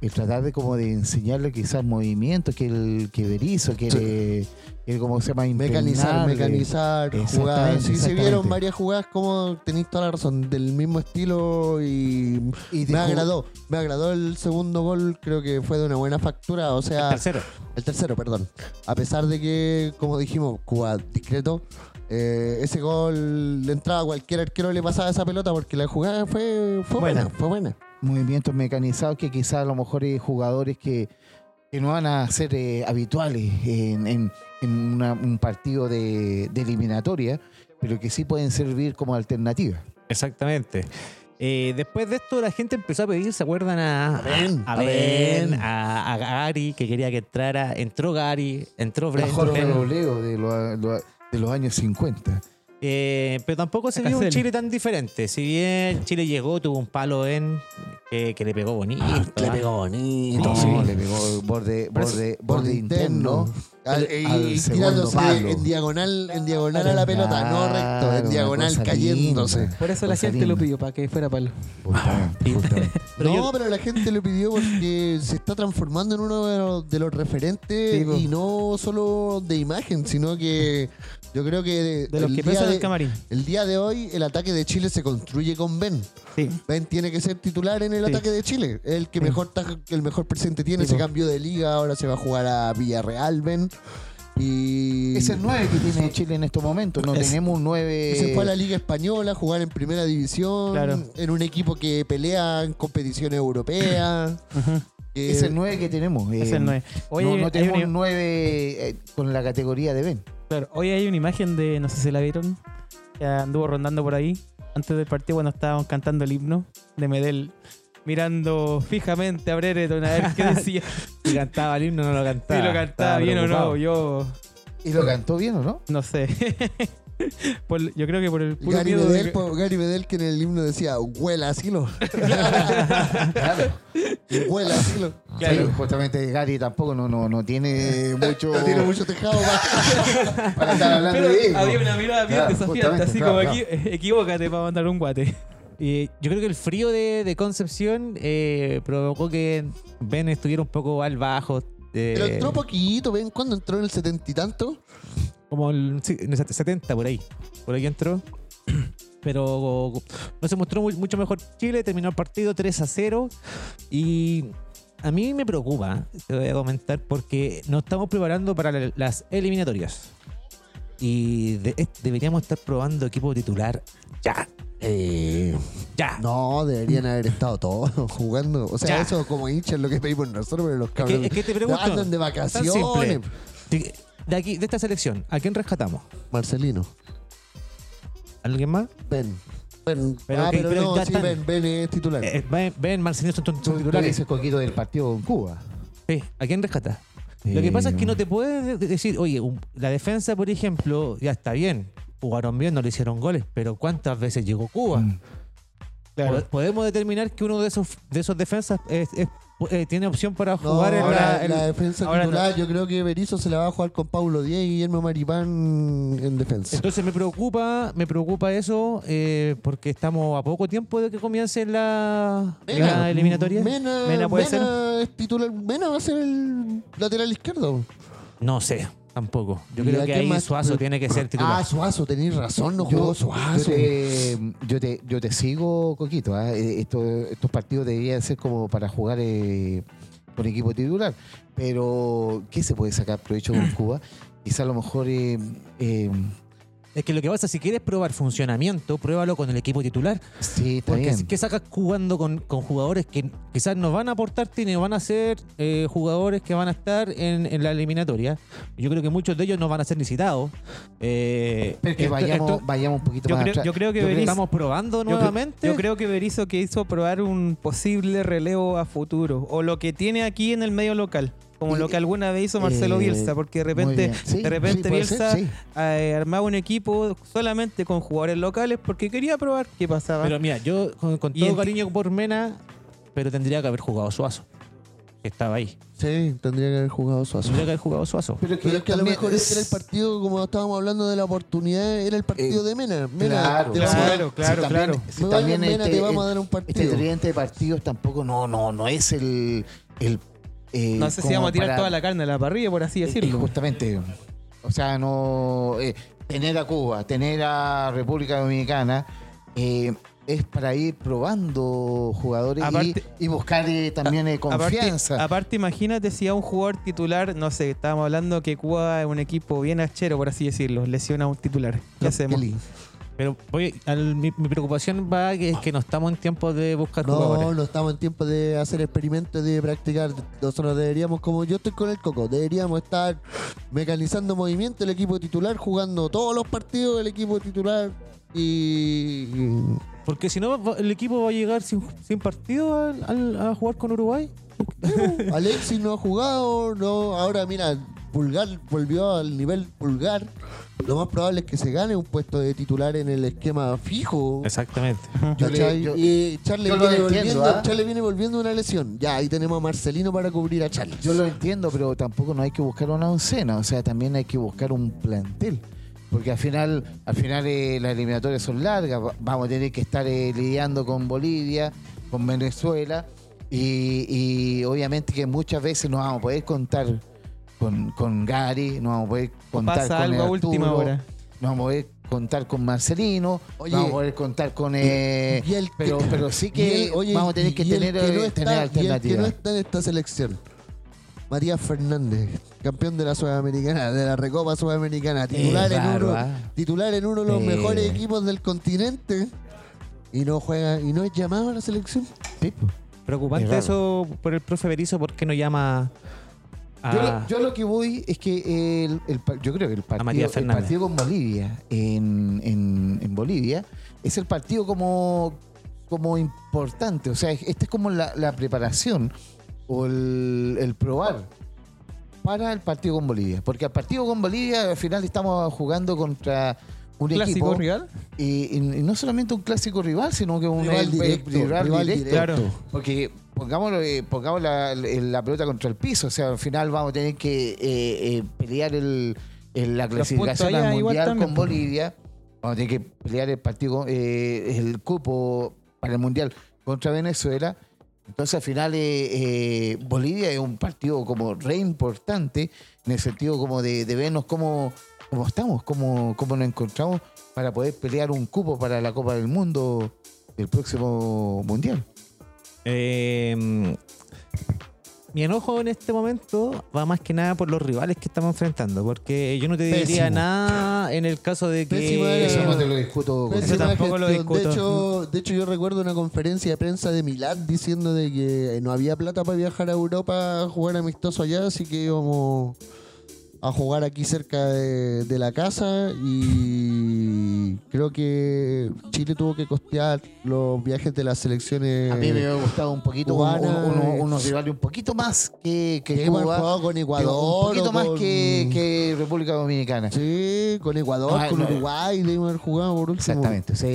El tratar de como de enseñarle quizás movimientos que el que Berizzo, que, Sí. el, como se llama Mecanizar, impregnarle. mecanizar, jugadas. Sí, se vieron varias jugadas como tenéis toda la razón, del mismo estilo y Y de me agradó. Me agradó el segundo gol, creo que fue de una buena factura. O El sea, tercero. el tercero, perdón. A pesar de que, como dijimos, Cuba discreto, eh, ese gol le entraba a cualquier arquero le pasaba esa pelota porque la jugada fue, fue buena. Buena. fue buena. Movimientos mecanizados que quizás a lo mejor hay jugadores que, que no van a ser eh, habituales en, en- en una- un partido de, de eliminatoria, pero que sí pueden servir como alternativa. Exactamente. Eh, después de esto la gente empezó a pedir, ¿se acuerdan? A, A Ben, a, Ben, a, a Gary, que quería que entrara. Entró Gary, entró Brent. De, los- de los años 50. Eh, pero tampoco se vio un. Chile tan diferente. Si bien Chile llegó, tuvo un palo en que, que le pegó bonito. le ¿ah? pegó bonito. Sí. le pegó borde, borde, borde interno. Al- al- y- al y segundo tirándose palo. en diagonal, en diagonal a la pelota, no recto, en diagonal cayéndose. linda. Por eso la gente lo pidió, para que fuera palo. Justamente, justamente. Pero no, yo- pero la gente lo pidió porque se está transformando en uno de los, de los referentes Sí, y no solo de imagen, sino que yo creo que De los el que día pesan de- el camarín. el día de hoy el ataque de Chile se construye con Ben. Sí. Ben tiene que ser titular en el Sí. ataque de Chile. El que Sí. mejor el mejor presente tiene, Sí, se cambió de liga, ahora se va a jugar a Villarreal, Ben. Y Es el 9 que tiene Chile en estos momentos. No Es- tenemos un 9. se fue a la Liga Española a jugar en primera división, Claro. en un equipo que pelea en competiciones europeas. Es el 9 que tenemos. Es eh, el 9. Hoy, no, hay- no tenemos un 9 con la categoría de Ben. Claro, hoy hay una imagen de, no sé si la vieron, que anduvo rondando por ahí, antes del partido cuando estábamos cantando el himno de Medel, mirando fijamente a Brereton a ver qué decía. Si cantaba el himno, no lo si cantaba. lo cantaba bien o no, yo ¿Y lo cantó bien o no? no sé. Por- yo creo que por el puro Gary miedo de Medel, que- po- Gary Medel que en el himno decía, huela asilo, Claro. huela asilo. Claro. Sí, justamente Gary tampoco no, no, no tiene mucho No tiene mucho tejado para- para estar hablando Pero de él. ¿no? había una mirada bien Claro, desafiante, así claro, como claro. aquí, equivócate para mandar un guate. Y yo creo que el frío de, de Concepción eh, provocó que Ben estuviera un poco al bajo. eh, Pero entró poquito, ¿ven? ¿Cuándo entró en el setenta y tanto? Como en el 70 por ahí. Por ahí entró. Pero no se mostró muy- mucho mejor Chile. Terminó el partido 3 a 0. Y a mí me preocupa, te voy a comentar, porque nos estamos preparando para la- las eliminatorias. Y de- es- deberíamos estar probando equipo titular ya. Eh, Ya. no, deberían haber estado todos jugando. O sea, Ya. eso como hinchas lo que pedimos nosotros, pero los Es cabros que, es que te pregunto. andan de vacaciones. De, aquí, de esta selección, ¿a quién rescatamos? Marcelino, ¿Alguien más? ven. ven. Pero ah, pero, pero no, ya sí, están. ven, ven es titular. Eh, Ben, Ben, Marcelino son, son Tú, tú titulares. dices Coquito del partido con Cuba. Sí, ¿a quién rescata? Lo que pasa es que no te puedes de- decir, oye, un- la defensa, por ejemplo, ya está bien. Jugaron bien, no le hicieron goles, pero ¿cuántas veces llegó Cuba? Mm. Po- Podemos determinar que uno de esos de esos defensas es- es- eh, tiene opción para No, jugar en ahora la, en- la defensa ahora titular, yo creo que Berizzo se la va a jugar con Paulo Díaz y Guillermo Maripán en defensa. Entonces me preocupa, me preocupa eso eh, porque estamos a poco tiempo de que comience la, la eliminatoria. Mena, Mena puede Mena es titular. Mena va a ser el lateral izquierdo. No sé, tampoco. Yo ¿Y creo que ahí más? Suazo tiene que ser titular. Ah, Suazo, tenéis razón, no jugó yo Suazo. te, yo, te, yo te sigo, Coquito. ¿ah? Eh, esto- estos partidos deberían ser como para jugar eh, con equipo titular. Pero, ¿qué se puede sacar provecho con Cuba? Quizá a lo mejor eh, eh, Es que lo que pasa, si quieres probar funcionamiento, pruébalo con el equipo titular. sí, está Porque bien. si que sacas jugando con, con jugadores que quizás no van a aportarte ni van a ser eh, jugadores que van a estar en, en la eliminatoria. Yo creo que muchos de ellos no van a ser licitados. Eh, Pero que esto- vayamos, esto- vayamos un poquito Yo más creo, atrás. yo creo que Yo creo- Berizzo- estamos probando nuevamente. Yo creo que Berizzo que hizo probar un posible relevo a futuro. O lo que tiene aquí en el medio local. Como Y- lo que alguna vez hizo Marcelo eh, Bielsa. Porque de repente. Sí, de repente sí, puede ser, Bielsa sí. eh, armaba un equipo solamente con jugadores locales porque quería probar qué pasaba. Pero mira, yo con, todo cariño por Mena, pero tendría que haber jugado Suazo. Que estaba ahí. Sí, tendría que haber jugado Suazo. Tendría que haber jugado Suazo. Pero Pero es que a lo mejor es- este era el partido, como estábamos hablando de la oportunidad, era el partido Eh, de Mena. Mena, Claro, te a Claro, claro, también- claro. también Mena, te vamos a dar un Este partido. tridente de partidos tampoco no, no, no es el. el eh, no sé si vamos a tirar para- toda la carne a la parrilla, por así eh, decirlo. justamente. O sea, no. eh, tener a Cuba, tener a República Dominicana. eh, es para ir probando jugadores y- Aparte- y, buscar también confianza. Aparte, aparte, imagínate si a un jugador titular, no sé, estábamos hablando que Cuba es un equipo bien achero, por así decirlo, lesiona a un titular. ¿Qué No, hacemos? Kelly. Pero al- mi, mi preocupación va que es que no estamos en tiempo de buscar No, jugadores. no estamos en tiempo de hacer experimentos, de practicar. Nosotros deberíamos, como yo estoy con el Coco, deberíamos estar mecanizando movimiento el equipo titular, jugando todos los partidos del equipo titular y... Porque si no, el equipo va a llegar sin, sin partido al- a jugar con Uruguay. Alexis no ha jugado, no, ahora mira, Pulgar volvió al nivel Pulgar. Lo más probable es que se gane un puesto de titular en el esquema fijo. Exactamente. Yo le- ¿cachai? yo- y Charles yo lo viene, entiendo, volviendo, ¿ah? Charles viene volviendo una lesión. Ya, ahí tenemos a Marcelino para cubrir a Charles. Yo lo entiendo, pero tampoco no hay que buscar una oncena, o sea, también hay que buscar un plantel. Porque al final, al final eh, las eliminatorias son largas, va- vamos a tener que estar eh, lidiando con Bolivia, con Venezuela, y, y obviamente que muchas veces no vamos a poder contar con, con Gary, no vamos a poder contar Pasa con algo a Arturo, última hora. no vamos a poder contar con Marcelino, Oye, vamos a poder contar con... eh, Y el que- pero, pero sí y que el- oye, vamos a tener que el tener, que no eh, está- tener Y el que no alternativas. está en esta selección. Matías Fernández, campeón de la Sudamericana, de la Recopa Sudamericana, titular, en, uno, ¿ah? titular en uno de los Eh. mejores equipos del continente y no juega y no es llamado a la selección. Sí, pues. Preocupante Es eso por el profe Berizzo porque no llama a... Yo, lo- yo lo que voy es que el, el yo creo que el partido, el partido con Bolivia en, en- en Bolivia es el partido como, como importante. O sea, esta es como la, la preparación o el, el probar para el partido con Bolivia. Porque al partido con Bolivia al final estamos jugando contra un ¿Clásico equipo rival? y, no solamente un clásico rival, sino que un Rival el directo, rival rival directo. directo. Claro. Porque pongamos, eh, pongamos la, la pelota contra el piso, o sea, al final vamos a tener que eh, eh, pelear el, el- la clasificación al mundial también, con po. Bolivia. Vamos a tener que pelear el partido, el cupo para el Mundial contra Venezuela. Entonces al final Bolivia es un partido como re importante en el sentido como de, de vernos cómo, cómo estamos, cómo, cómo nos encontramos para poder pelear un cupo para la Copa del Mundo del próximo Mundial. Eh, mi enojo en este momento va más que nada por los rivales que estamos enfrentando, porque yo no te diría Pésimo. nada en el caso de que... Eso no te lo discuto. con- Eso tampoco lo discuto. De hecho, de hecho, yo recuerdo una conferencia de prensa de Milán diciendo de que no había plata para viajar a Europa a jugar amistoso allá, así que íbamos a jugar aquí cerca de, la casa y creo que Chile tuvo que costear los viajes de las selecciones A mí me hubiera gustado un poquito, un- Cubana, un- uno- eh. unos rivales un poquito más que, que que hemos Cuba, jugado con Ecuador. un poquito más con- que, que República Dominicana. Sí, con Ecuador, No, con no. Uruguay, debimos haber jugado por último. Exactamente. O sea,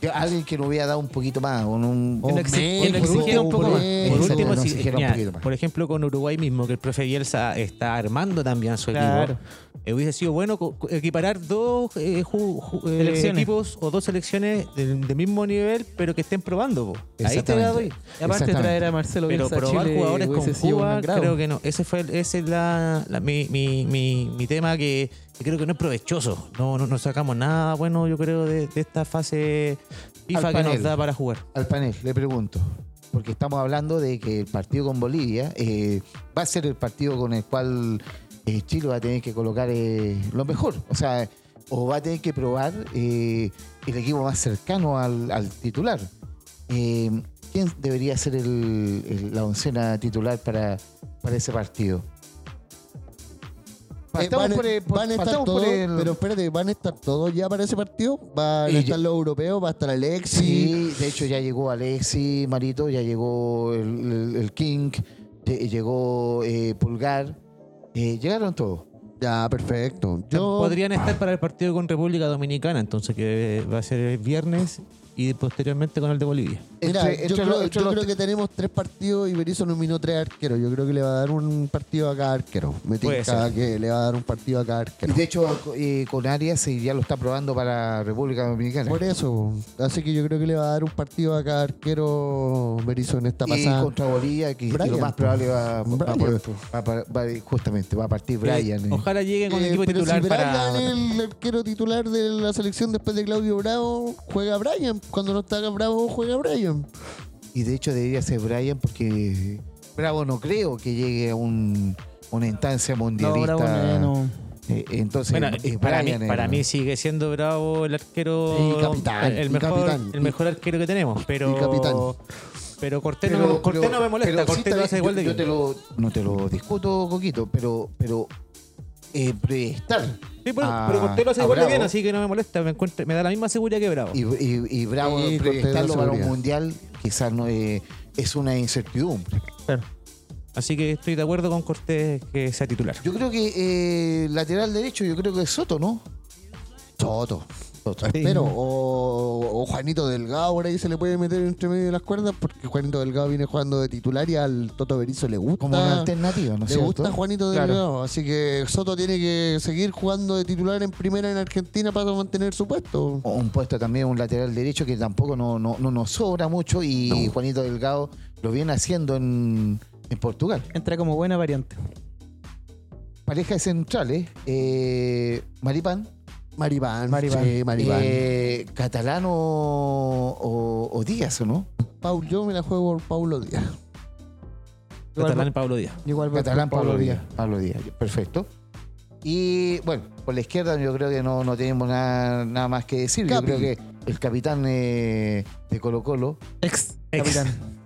que alguien que nos hubiera dado un poquito más. Un, un- exigiera un poco más. Por Eso, último, no si- exigiera un mira, poquito más. por ejemplo, con Uruguay mismo, que el profe Bielsa está armando también su Claro. equipo. eh, hubiese sido bueno equiparar dos eh, ju- ju- eh, Selecciones. equipos o dos selecciones del, del mismo nivel, pero que estén probando. po. Ahí te la doy. Aparte traer a Marcelo Pero Bielsa probar Chile jugadores con Cuba, creo que no. Ese fue ese es la, la- mi, mi, mi, mi tema que, que creo que no es provechoso. No, no, no sacamos nada bueno, yo creo, de, de esta fase FIFA Al que nos da para jugar. Al panel, le pregunto. Porque estamos hablando de que el partido con Bolivia eh, va a ser el partido con el cual eh, Chile va a tener que colocar eh, lo mejor. O sea, o va a tener que probar eh, el equipo más cercano al, al titular. Eh, ¿Quién debería ser el- el- la oncena titular para, para ese partido? Eh, van, por el- por- van a estar partamos por todos, el- pero espérate, ¿van a estar todos ya para ese partido? ¿Van a estar yo- los europeos? ¿Va a estar Alexis? Sí, de hecho ya llegó Alexi, Marito, ya llegó el, King, lle- llegó eh, Pulgar, eh, llegaron todos. Ya, perfecto. Yo, Podrían estar para el partido con República Dominicana, entonces que va a ser el viernes y posteriormente con el de Bolivia. mira, Entre- yo, entre creo, los- entre yo los- creo que tenemos tres partidos y Berizzo nominó tres arqueros. Yo creo que le va a dar un partido a cada arquero. Me ser. que le va a dar un partido a cada Y arquero. de hecho eh, con Arias eh, ya lo está probando para República Dominicana. Por eso, así que yo creo que le va a dar un partido a cada arquero Berizzo en esta y pasada. contra Bolivia, que Brian, lo más probable va, va- va- Brian. va- va- va- justamente va a partir Brian. eh. Ojalá llegue con el Eh, equipo pero titular si para. Brian el arquero titular de la selección después de Claudio Bravo, juega Brian. Cuando no está Bravo, juega Brian. Y de hecho debería ser Brian porque Bravo no creo que llegue a un- una instancia No, mundialista. Bravo no, no. Eh, entonces, Bueno, para, mí, Brian, eh, para mí sigue siendo Bravo el arquero. Y capitán, el, y mejor, capitán. el mejor arquero que tenemos. Pero. Y capitán. Pero Cortés, Pero- no, me- Cortés pero- no me molesta. sí Cortés lo bien, hace igual de yo, yo bien. te lo, no te lo discuto, Coquito, pero, pero eh, prestar Sí, pero, a- pero Cortés lo hace igual de bien, así que no me molesta. Me, encuentro- me da la misma seguridad que Bravo. y, y, y Bravo Sí, proyectarlo para un mundial quizás no es, es una incertidumbre. Claro. Así que estoy de acuerdo con Cortés que sea titular. Yo creo que eh, lateral derecho, yo creo que es Soto, ¿no? Soto. Espero. O, o Juanito Delgado por ahí se le puede meter entre medio de las cuerdas porque Juanito Delgado viene jugando de titular y al Toto Berizzo le gusta. Como una alternativa, ¿no le cierto? gusta Juanito Claro. Delgado. Así que Soto tiene que seguir jugando de titular en primera en Argentina para mantener su puesto. O un puesto también, un lateral derecho que tampoco no, no, no nos sobra mucho y Juanito Delgado lo viene haciendo en, en Portugal. Entra como buena variante. Pareja de centrales, eh, Maripán, Maribán. Maribán. Sí, Maribán. eh, Catalano o, o Díaz, ¿o no? Paul, yo me la juego por Paulo Díaz. Catalán y Pablo Díaz. Igual Catalán, por Pablo Díaz. Pablo Díaz, perfecto. Y bueno, por la izquierda yo creo que no, no tenemos nada, nada más que decir. Capi. Yo creo que el capitán eh, de Colo Colo, Ex Ex. capitán.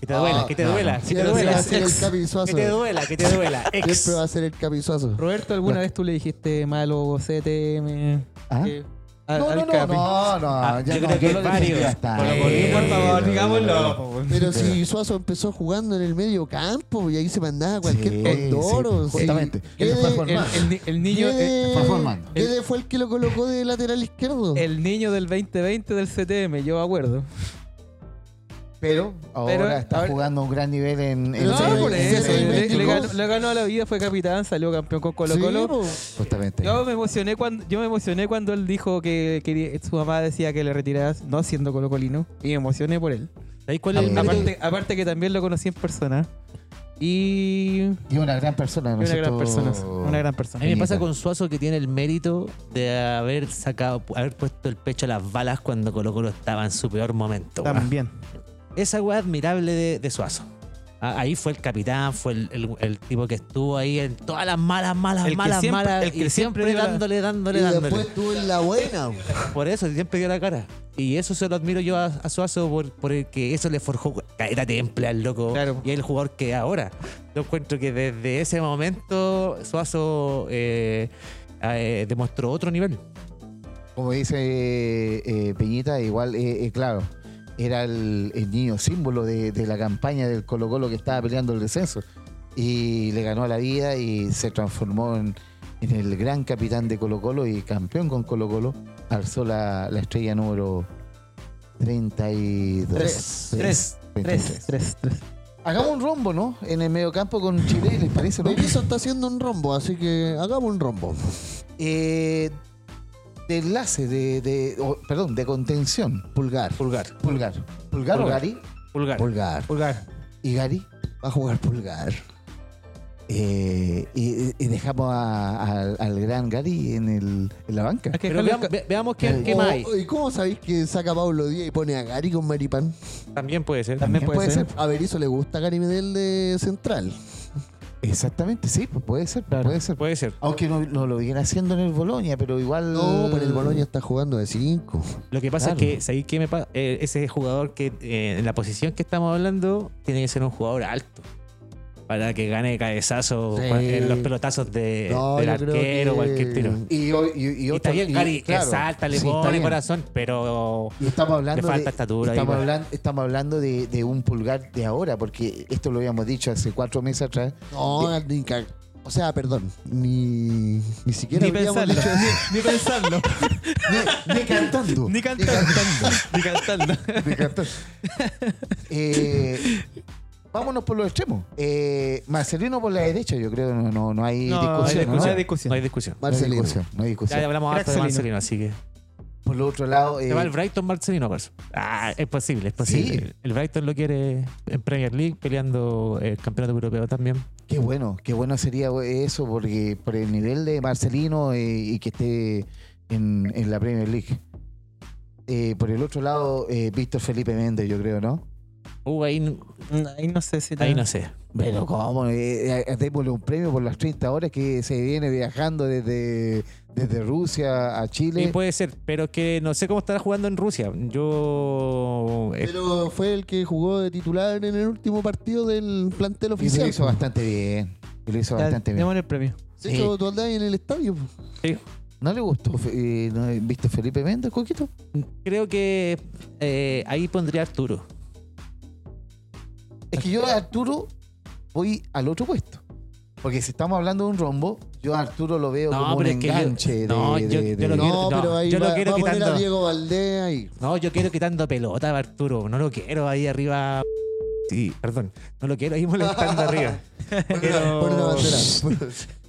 Que te duela, que te no, duela, no. que te Siempre duela. va a ser el Ex. Capi Que te duela, que te duela. Ex. Siempre va a ser el Capi Suazo. Roberto, ¿alguna vez tú le dijiste malo CTM ¿Ah? eh, No, al no, no, no, no, Ah, ya yo no, creo que varios. Por favor, por favor, digámoslo. Pero si Suazo empezó jugando en el medio campo y ahí se mandaba cualquier Sí, condoro. fue El, niño, eh, Fue formando. Fue el que lo colocó de lateral izquierdo. el niño del 2020 del CTM, yo me acuerdo. Pero ahora Pero, está ahora- jugando a un gran nivel en, en No, por eso. Le, ganó, le ganó a la vida, fue capitán, salió campeón con Colo Sí, Colo. po. justamente. Yo me emocioné cuando yo me emocioné cuando él dijo que su mamá decía que le retirabas, no siendo colocolino, y me emocioné por él. ¿Sabéis cuál es el Eh, mérito? Aparte, aparte que también lo conocí en persona. Y Y una gran persona, ¿no y es una gran cierto? persona, una gran A persona. mí me pasa con Suazo que tiene el mérito de haber sacado, haber puesto el pecho a las balas cuando Colo Colo estaba en su peor momento. weón. También. Esa weá admirable de, de Suazo. Ah, Ahí fue el capitán, fue el, el- el tipo que estuvo ahí en todas las malas, malas, El malas, siempre- malas. el que y siempre siempre dándole, dándole, Y dándole. después estuvo en la buena. Por eso siempre dio la cara. Y eso se lo admiro yo a, a Suazo por, por el que eso le forjó caer a temple al loco. Claro. Y es el jugador que es ahora. Yo encuentro que desde ese momento Suazo eh, eh, demostró otro nivel. Como dice eh, Peñita, igual, eh, eh, claro, era el, el niño símbolo de, de la campaña del Colo Colo que estaba peleando el descenso. Y le ganó a la vida y se transformó en, en el gran capitán de Colo Colo y campeón con Colo Colo. Alzó la, la estrella número 32. Tres. Sí, Tres. 33. Tres, tres, tres. Hagamos un rombo, ¿no? En el mediocampo con Chile, ¿les parece? no? Berizzo está haciendo un rombo, así que hagamos un rombo. Eh, de enlace, de, de- o, perdón, de contención. Pulgar. Pulgar. Pulgar. Pulgar o. Gary. Pulgar. Pulgar. Pulgar. Y Gary. Va a jugar Pulgar. Eh, y, y dejamos a- a- al gran Gary en, el, en la banca. Hay que Pero ve- veamos qué, qué O- más hay. ¿Y cómo sabéis que saca Pablo Díaz y pone a Gary con Maripán? También puede ser. También puede ser. A Berizzo le gusta Gary Medel de central. Exactamente, sí, pues puede ser, Claro. puede ser. Puede ser. Aunque no, no lo viene haciendo en el Bolonia, pero igual. No, pero el Boloña está jugando de 5. Lo que pasa Claro. es que, ¿sabéis qué me pasa? Eh, ese jugador que eh, en la posición que estamos hablando tiene que ser un jugador alto. Para que gane cabezazo Sí. en los pelotazos de, No, del arquero, que- cualquier tiro. Y, y, y, Y, bien, Gary, claro, que salta, le sí, pone corazón, pero Y estamos hablando Le falta de, estatura estamos, hablando, estamos hablando de, de un pulgar de ahora, porque esto lo habíamos dicho hace cuatro meses atrás. No, ni ca- O sea, perdón. Ni, ni siquiera Ni pensarlo. dicho eso. Ni pensarlo. Ni, ni cantando. Ni cantando. Ni cantando. Ni cantando. Eh, vámonos por los extremos. Eh, Marcelino por la derecha, yo creo, no, no, no hay No, discusión. hay ¿no? hay no discusión. hay discusión. No hay Marcelino. discusión, no hay discusión. Ya hablamos harto de Marcelino. Marcelino, así que. Por el otro lado, eh, Se va el Brighton Marcelino, por eso. Ah, es posible, es posible. Sí. El Brighton lo quiere en Premier League, peleando el campeonato europeo también. qué bueno, qué bueno sería eso, porque por el nivel de Marcelino eh, y que esté en, en la Premier League. Eh, por el otro lado, eh, Víctor Felipe Méndez, yo creo, ¿no? Uh, ahí, no sé si. ahí no sé. Pero cómo, eh, eh, démosle un premio por las 30 horas que se viene viajando desde, desde Rusia a Chile. Sí, puede ser, pero que no sé cómo estará jugando en Rusia. Yo. eh, Pero fue el que jugó de titular en el último partido del plantel y lo oficial. hizo bastante bien. Y lo hizo bastante bien. Démosle el premio. Hecho, tú andás ahí en el estadio. sí, ¿No le gustó eh, ¿no, viste Felipe Méndez, Coquito? creo que eh, ahí pondría Arturo. Es que yo a Arturo voy al otro puesto. Porque si estamos hablando de un rombo, yo a Arturo lo veo No, como un enganche de, no, yo- lo quiero- pero ahí yo lo va, quiero va a quitando. a Diego Valdés ahí. No, yo quiero quitando pelota a Arturo. No lo quiero ahí arriba. Sí, perdón. No lo quiero ahí molestando arriba. Pon una bandera.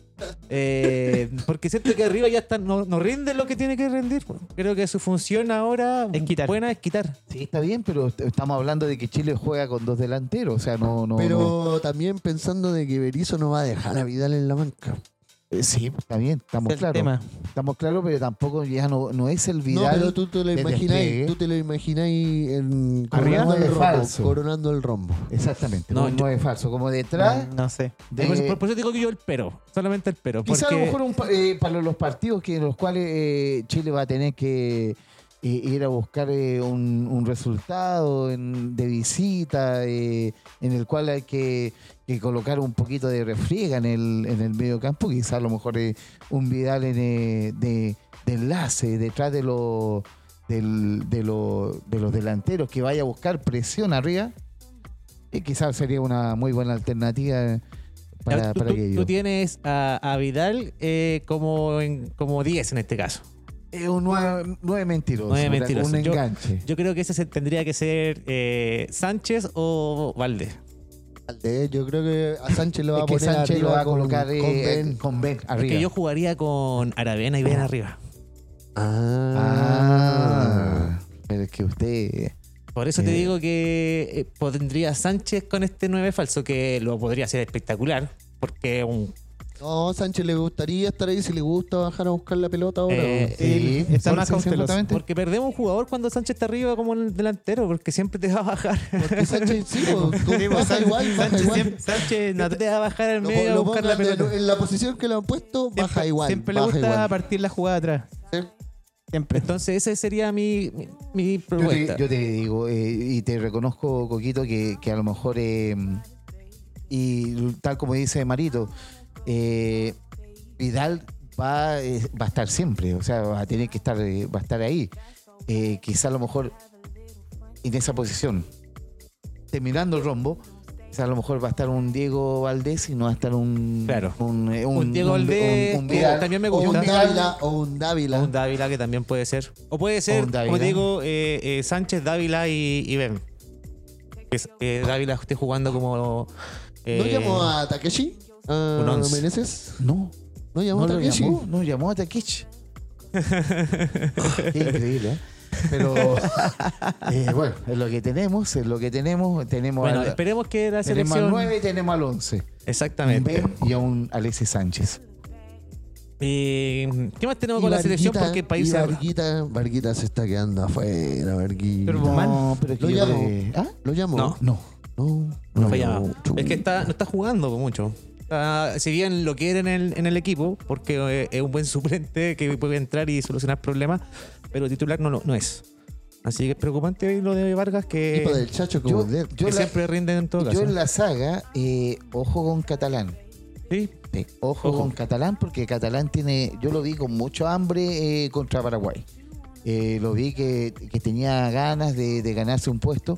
Eh, porque siento que arriba ya está, no, no rinde lo que tiene que rendir. pues. Creo que su función ahora Es quitar. buena es quitar. Sí, está bien, pero est- estamos hablando de que Chile juega con dos delanteros. O sea, no. no Pero no. también pensando de que Berizzo no va a dejar a Vidal en la banca. Eh, sí, está bien, estamos claros. tema. Estamos claros, pero tampoco ya no, no es el No, Vidal. pero tú te lo imagináis, tú te lo imagináis en, coronando, el rombo, falso. coronando el rombo. Exactamente, No, no, no es falso. Como detrás. No sé. de- Por, por- por eso digo que yo el pero. Solamente el pero. Quizá a lo porque- mejor un eh, para los partidos que en los cuales eh, Chile va a tener que eh, ir a buscar eh, un, un resultado en- de visita, eh, en el cual hay que, que colocar un poquito de refriega en el, en el medio campo, quizá a lo mejor eh, un Vidal en, eh, de, de enlace detrás de, los del- de, los de los delanteros que vaya a buscar presión arriba, eh, quizás sería una muy buena alternativa para, tú, para tú- tienes a, a Vidal eh, como, en, como 10 en este caso. Es un nueve, nueve mentiroso. Nueve un- mentiroso. Un Yo- enganche. Yo creo que ese se- tendría que ser eh, Sánchez o Valdés. Yo creo que a Sánchez lo va es a que poner Sánchez lo va a con- colocar con eh, Ben. con Ben Es arriba. que yo jugaría con Aravena y Ben arriba. Ah. Ah, pero es que usted. Por eso te Eh. digo que eh, pondría Sánchez con este 9 falso, que lo podría hacer espectacular. Porque un, No, Sánchez le gustaría estar ahí si le gusta bajar a buscar la pelota ahora. Eh, Sí. está por- más sí, sí, cauteloso. porque perdemos un jugador cuando Sánchez está arriba como el delantero, porque siempre te va a bajar. Porque Sánchez, sí, pues, tú Sí, pues, baja Sánchez- igual, baja Sánchez igual. siempre- Sánchez Siempre te va a bajar al Lo, medio a buscar la pelota. en, en la posición que lo han puesto, baja igual. Siempre le gusta igual. partir la jugada atrás. Sí. Siempre. Entonces ese sería mi, mi, mi Yo te, propuesta. yo te digo, eh, y te reconozco, Coquito, que, que a lo mejor, eh, y tal como dice Marito, eh, Vidal va, eh, va a estar siempre, o sea, va a tener que estar, eh, va a estar ahí. Eh, quizá a lo mejor en esa posición, terminando el rombo, quizá a lo mejor va a estar un Diego Valdés y no va a estar un, Claro. un, eh, Un Diego Valdés, un que Vidal. también me O un gusta. Dávila, o un Dávila. O un Dávila que también puede ser. O puede ser, un como digo, eh, eh, Sánchez, Dávila y, y Ben. Que es- Dávila esté jugando como. eh, ¿No llamó a Takeshi? ¿A un once. Meneses? No, ¿No llamó no a Takeshi? llamó, no llamó a Takich. Qué increíble, ¿eh? Pero eh, bueno, es lo que tenemos, es lo que tenemos. Tenemos, Bueno, al, esperemos que la tenemos al selección. 9 y tenemos al 11. Exactamente. Ben y a un Alexis Sánchez. Eh, ¿Qué más tenemos Y con la selección? Varguita- Porque el país y se Varguita, Varguita se está quedando afuera, Varguita. Pero. No, pero es que Lo que- ¿Ah? ¿Lo llamó? No. No. No, no no, chu- Es que está, no está jugando mucho. Si bien lo quiere en el, en el equipo, porque eh, es un buen suplente que puede entrar y solucionar problemas, pero titular no, lo- no es. Así que es preocupante lo de Vargas que, Tipo del chacho como Yo, de- yo que la- siempre rinde en todo yo caso. en la saga, eh, ojo con Catalán. Sí, Sí, ojo, Ojo. con Catalán, porque Catalán tiene, yo lo vi con mucho hambre eh, contra Paraguay. Eh, lo vi que, que tenía ganas de, de ganarse un puesto.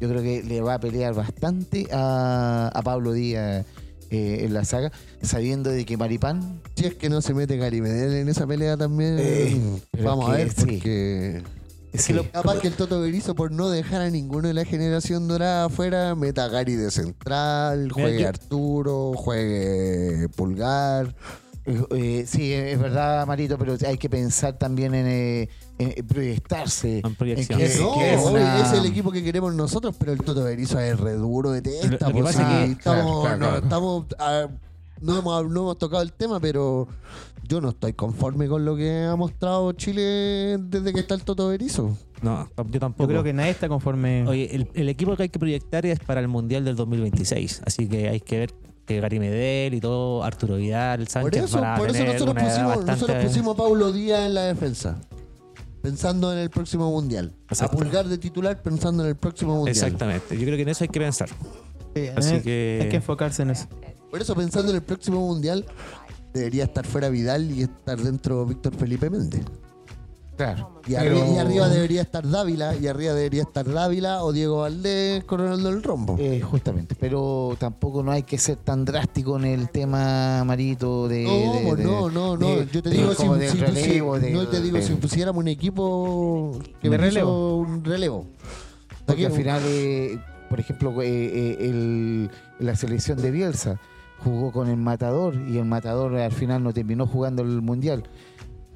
Yo creo que le va a pelear bastante a, a Pablo Díaz eh, en la saga, sabiendo de que Maripán Si es que no se mete Gary Medel en esa pelea también, Eh, vamos a que ver, sí. porque sí, capaz que el Toto Berizzo, por no dejar a ninguno de la generación dorada afuera, meta a Gary de central, juegue yo- Arturo, juegue Pulgar. Eh, eh, sí, es verdad, Marito, pero hay que pensar también en, eh, proyectarse. En proyección. que- Es- no, que es obvio, una- es el equipo que queremos nosotros, pero el Toto Berizzo es re duro de testa. Lo- lo que pues, pasa sí, es que- estamos, Claro, claro, no, claro. estamos no, hemos, no hemos tocado el tema, pero yo no estoy conforme con lo que ha mostrado Chile desde que está el Toto Berizzo. no, yo tampoco. Yo creo que nadie está conforme. Oye, el, el equipo que hay que proyectar es para el Mundial del 2026. Así que hay que ver que Gary Medel y todo, Arturo Vidal, Por Sánchez eso, van a por eso tener nosotros, una edad pusimos, bastante- nosotros pusimos a Paulo Díaz en la defensa. Pensando en el próximo mundial. A pulgar de titular pensando en el próximo mundial. Exactamente. Yo creo que en eso hay que pensar. Sí, Así hay- que- Hay que enfocarse en eso. Por eso pensando en el próximo mundial debería estar fuera Vidal y estar dentro Víctor Felipe Méndez. Claro. Y, Pero- arri- y arriba debería estar Dávila, y arriba debería estar Dávila o Diego Valdés coronando el rombo. Eh, justamente, pero tampoco no hay que ser tan drástico en el tema, Marito, de... no, de- de- no, no, no. Yo te digo, si, si relevo, de- no te digo si pusiéramos un equipo que me relevo. un relevo. Porque al final, eh, por ejemplo, eh, eh, el- la selección de Bielsa jugó con el Matador y el Matador al final no terminó jugando el Mundial.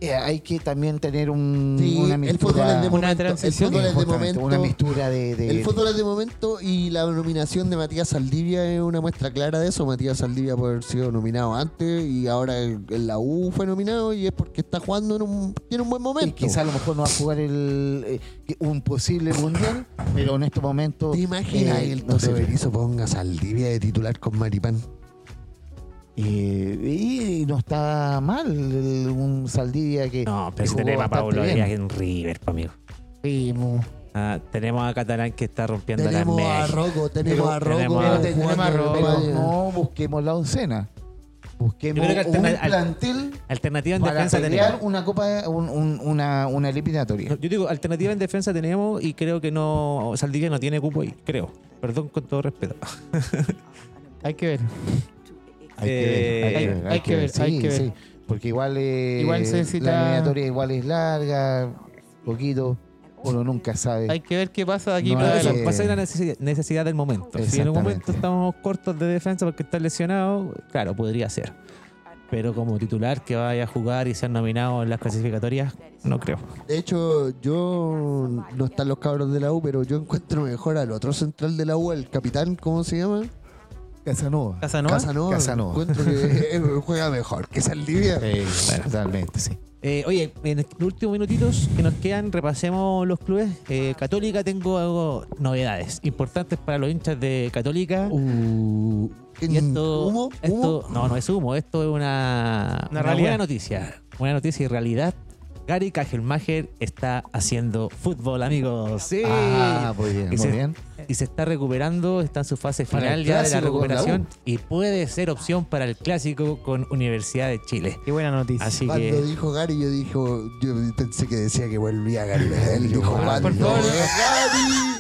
Eh, hay que también tener un, Sí, una el fútbol mistura... es de Una momento. El transición. fútbol es de justamente, momento. Una mistura de... de- El fútbol es de momento y la nominación de Matías Saldivia es una muestra clara de eso. Matías Saldivia puede haber sido nominado antes y ahora en la U fue nominado y es porque está jugando en un, tiene un buen Y momento. quizá a lo mejor no va a jugar el, eh, un posible mundial, pero en este momento. ¿Te imaginas eh, el no Berizzo ponga Saldivia de titular con Maripán? Eh, y no está mal el- un Saldivia que. No, pero que si jugó tenemos a bastante Pablo bien. Díaz en River, pa, amigo. Sí. Ah, tenemos a Catalán que está rompiendo Tenemos la a. Rocco, tenemos Pero a Rocco. tenemos a- Pero tenemos jugando a en Rocco, España. no busquemos la oncena. Busquemos Yo creo que un alterna- al- plantel Alternativa en para defensa pelear tenemos. una copa, un- un- una, una eliminatoria. Yo digo, alternativa en defensa tenemos y creo que no. Saldivia no tiene cupo ahí, creo. Perdón con todo respeto. Hay que ver. Hay que ver, hay, hay que ver, ver, hay sí, que ver. sí. Porque igual, eh, Igual se necesita- la eliminatoria igual es larga, poquito, uno nunca sabe. Hay que ver qué pasa de aquí No, para adelante. Va a ser la necesidad, necesidad del momento. Si en un momento estamos cortos de defensa porque está lesionado, claro, podría ser. Pero como titular que vaya a jugar y ser nominado en las clasificatorias, no creo. De hecho, yo no están los cabros de la U, pero yo encuentro mejor al otro central de la U, el capitán, ¿cómo se llama? Casanova. Casanova. Casanova. Casanova. Encuentro que juega mejor que Saldivia. Sí, totalmente, sí. Eh, oye, en los últimos minutitos que nos quedan, repasemos los clubes. Eh, Católica tengo algo, novedades importantes para los hinchas de Católica. Uh, Y esto, ¿Humo? esto- ¿Humo? no, no es humo, esto es una, Una una realidad. buena noticia. Buena noticia y realidad. Gary Kajelmacher está haciendo fútbol, amigos. Sí. Ah, muy bien, muy se- bien. Y se está recuperando, está en su fase final ya de la recuperación y puede ser opción para el clásico con Universidad de Chile. Qué buena noticia. Así Cuando que dijo Gary, yo dijo, yo pensé que decía que volvía Gary. Él dijo, Ah, por favor. Gary.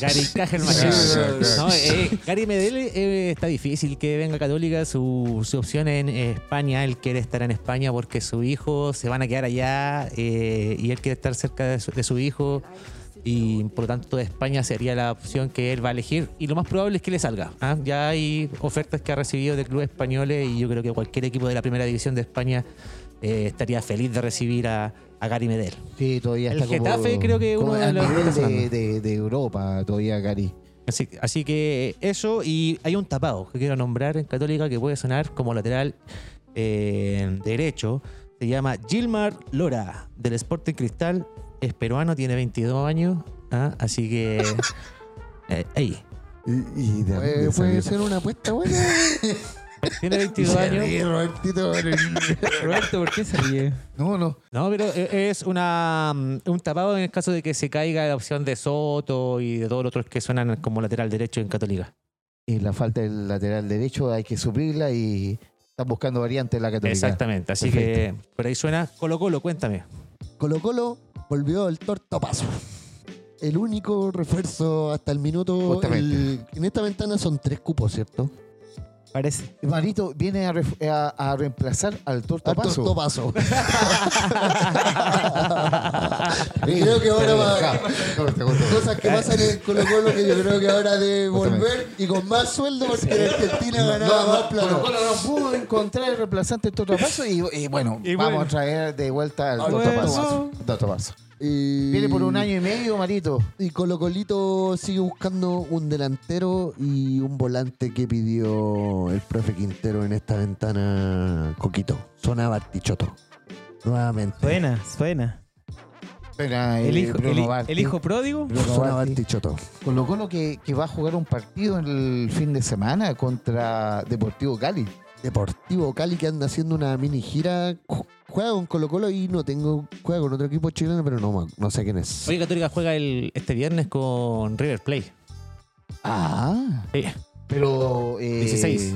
Gary Kajelmacher. Sí, No, eh, Gary Medel eh, está difícil que venga Católica. Su, su opción en España, él quiere estar en España porque su hijo se van a quedar allá eh, y él quiere estar cerca de su, de su hijo. Y por lo tanto, España sería la opción que él va a elegir. Y lo más probable es que le salga. ¿ah? Ya hay ofertas que ha recibido de clubes españoles y yo creo que cualquier equipo de la primera división de España eh, estaría feliz de recibir a, a Gary Medel. Sí, todavía El está como, Getafe creo que uno de los de, de- de Europa, todavía Gary. Así, así que eso, y hay un tapado que quiero nombrar en Católica que puede sonar como lateral eh, derecho. Se llama Gilmar Lora, del Sporting Cristal. Es peruano, tiene 22 años. ¿ah? Así que. eh, ahí. Y, y de- Puede, de puede salir- ser una apuesta buena. Tiene 22 Se años. ríe Robertito Roberto, ¿por qué se ríe? No, no. No, pero eh, es una, mm, un tapado en el caso de que se caiga la opción de Soto y de todos los otros que suenan como lateral derecho en Católica. Y la falta del lateral derecho hay que suplirla y están buscando variantes en la Católica. Exactamente. Así que por ahí suena Colo Colo, cuéntame. Colo Colo volvió el tortopaso. El único refuerzo hasta el minuto. El- en esta ventana son tres cupos, ¿cierto? Parece. Marito viene a, ref- a- a reemplazar al Al tortapaso. tortopaso. Y creo que ahora va. Cosas que pasan en Colo Colo que yo creo que ahora de volver y con más sueldo porque en Argentina ganaba más plata. Colo Colo no pudo encontrar el reemplazante del tortapaso y, y bueno, Y vamos bueno. a traer de vuelta al Al tortapaso. Tortapaso. Viene por un año y medio, Marito. Y Colo Colito sigue buscando un delantero y un volante que pidió el profe Quintero en esta ventana, Coquito. Zona Bartichotto. Nuevamente. Suena, suena. El eh, hijo, Bruno el, Barti. el hijo pródigo. Colo Colo que, que va a jugar un partido en el fin de semana contra Deportivo Cali. Deportivo Cali que anda haciendo una mini gira. Ju- Juega con Colo Colo y no tengo. Juega con otro equipo chileno, pero no, no sé quién es. Oye, Católica juega el, este viernes con River Plate. Ah, Sí. pero. Eh, 16.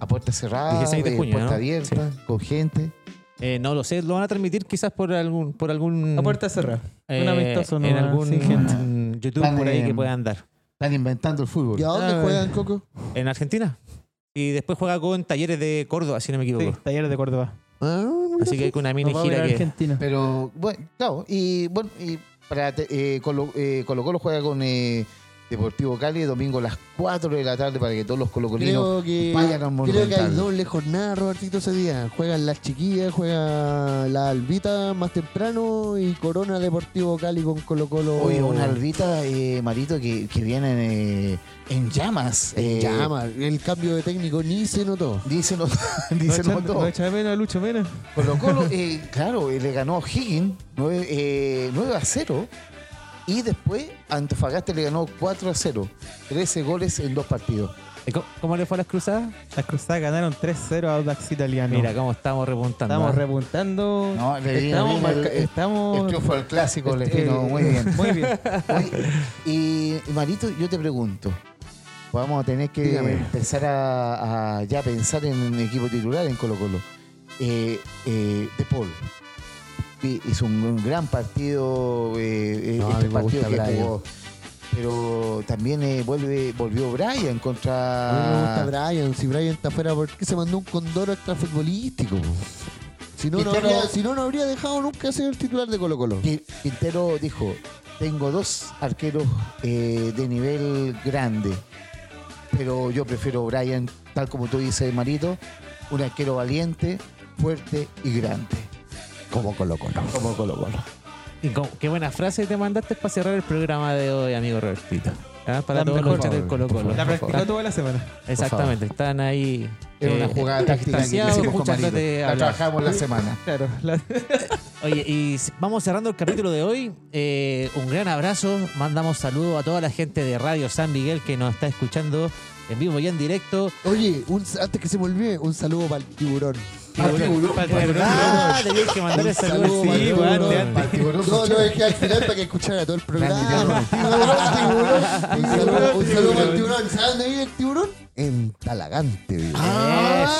A puerta cerrada, 16 de eh, junio, puerta ¿no? abierta, con gente. Eh, no lo sé, lo van a transmitir quizás por algún por algún A puerta cerrada. eh, Un amistoso, no en algún sin gente. mm, YouTube Van, por ahí que eh, puedan dar. Están inventando el fútbol. ¿Y a dónde Ah, juegan, Coco? En Argentina. Y después juega con Talleres de Córdoba, si no me Sí, equivoco. Talleres de Córdoba. Ah, Así que hay una mini gira que Argentina. Pero, bueno, claro. Y bueno, y para te- eh, Colo, eh, Colo Colo juega con eh, Deportivo Cali domingo a las 4 de la tarde para que todos los colocolinos Creo que, vayan a creo que hay doble jornada, Robertito, ese día. Juegan las chiquillas, juega la Albita más temprano y Corona Deportivo Cali con Colo Colo. Oye, una albita, eh, Marito, que, que vienen eh, en llamas. En eh, llama. El cambio de técnico ni se notó. Dicen los, No dicen los echa- no echa de menos a Lucho Mena. Colo Colo, eh, claro, eh, le ganó a Higgins 9, eh, 9 a 0. Y después Antofagasta le ganó 4 a 0. 13 goles en dos partidos. ¿Y ¿Cómo, cómo le fue a las cruzadas? Las cruzadas ganaron 3-0 a Audax Italiano. Mira cómo estamos repuntando. estamos ¿ah? repuntando. No, le estamos, bien el- el- estamos El triunfo del clásico le este, vino muy bien. Muy bien. Oye, y Marito, yo te pregunto. Vamos a tener que Dígame. empezar a, a ya pensar en un equipo titular en Colo Colo. Eh, eh, de Paul. Hizo un, un gran partido. eh, eh, No, este partido que jugó. pero también vuelve, volvió Brian A mí me gusta contra. Brian. Si Brian está afuera, ¿por qué se mandó un condoro extrafutbolístico? Si no, no habría, si no, no habría dejado nunca ser el titular de Colo Colo. Qui- Quintero dijo: Tengo dos arqueros eh, de nivel grande, pero yo prefiero Brian, tal como tú dices, Marito, un arquero valiente, fuerte y grande, Como Colo Colo. como Colo Colo. Y qué buena frase te mandaste para cerrar el programa de hoy, amigo Robertito. ¿Ah? Para La todos mejor, los hinchas del Colo Colo. La practicó toda la semana. Exactamente, están ahí. Es una eh, jugada táctica que escuchándote La trabajamos la semana. Claro. la- Oye, y vamos cerrando el capítulo de hoy. Eh, un gran abrazo. Mandamos saludos a toda la gente de Radio San Miguel que nos está escuchando en vivo y en directo. Oye, un- antes que se me olvide, un saludo para el tiburón. Para el tiburón. ¿Verdad? Tenías que Un saludos. saludo sí. No, no, es que al final para que escuchara todo el programa. Grande, Tiburón, tiburón. Un saludo, el tiburón. ¿Sabes dónde vive el tiburón? En Talagante, vive. Eso,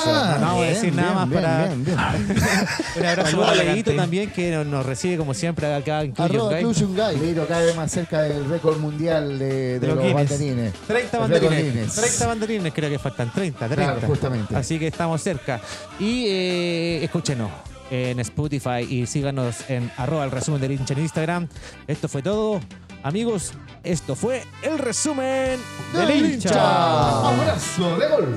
no vamos a bien, decir nada más bien, para- bien, bien. Un abrazo a para Leguito Leguito también que nos, nos recibe como siempre acá en Guy. Leiro cada vez más cerca del récord mundial de, de De los banderines. 30 El banderines. récord Guinness. 30 banderines creo que faltan. 30, 30. Claro, justamente. Así que estamos cerca. Y eh, escúchenos en Spotify y síganos en arroba el resumen del hincha en Instagram. Esto fue todo. Amigos, esto fue el resumen del, Del hincha. hincha. Abrazo de gol.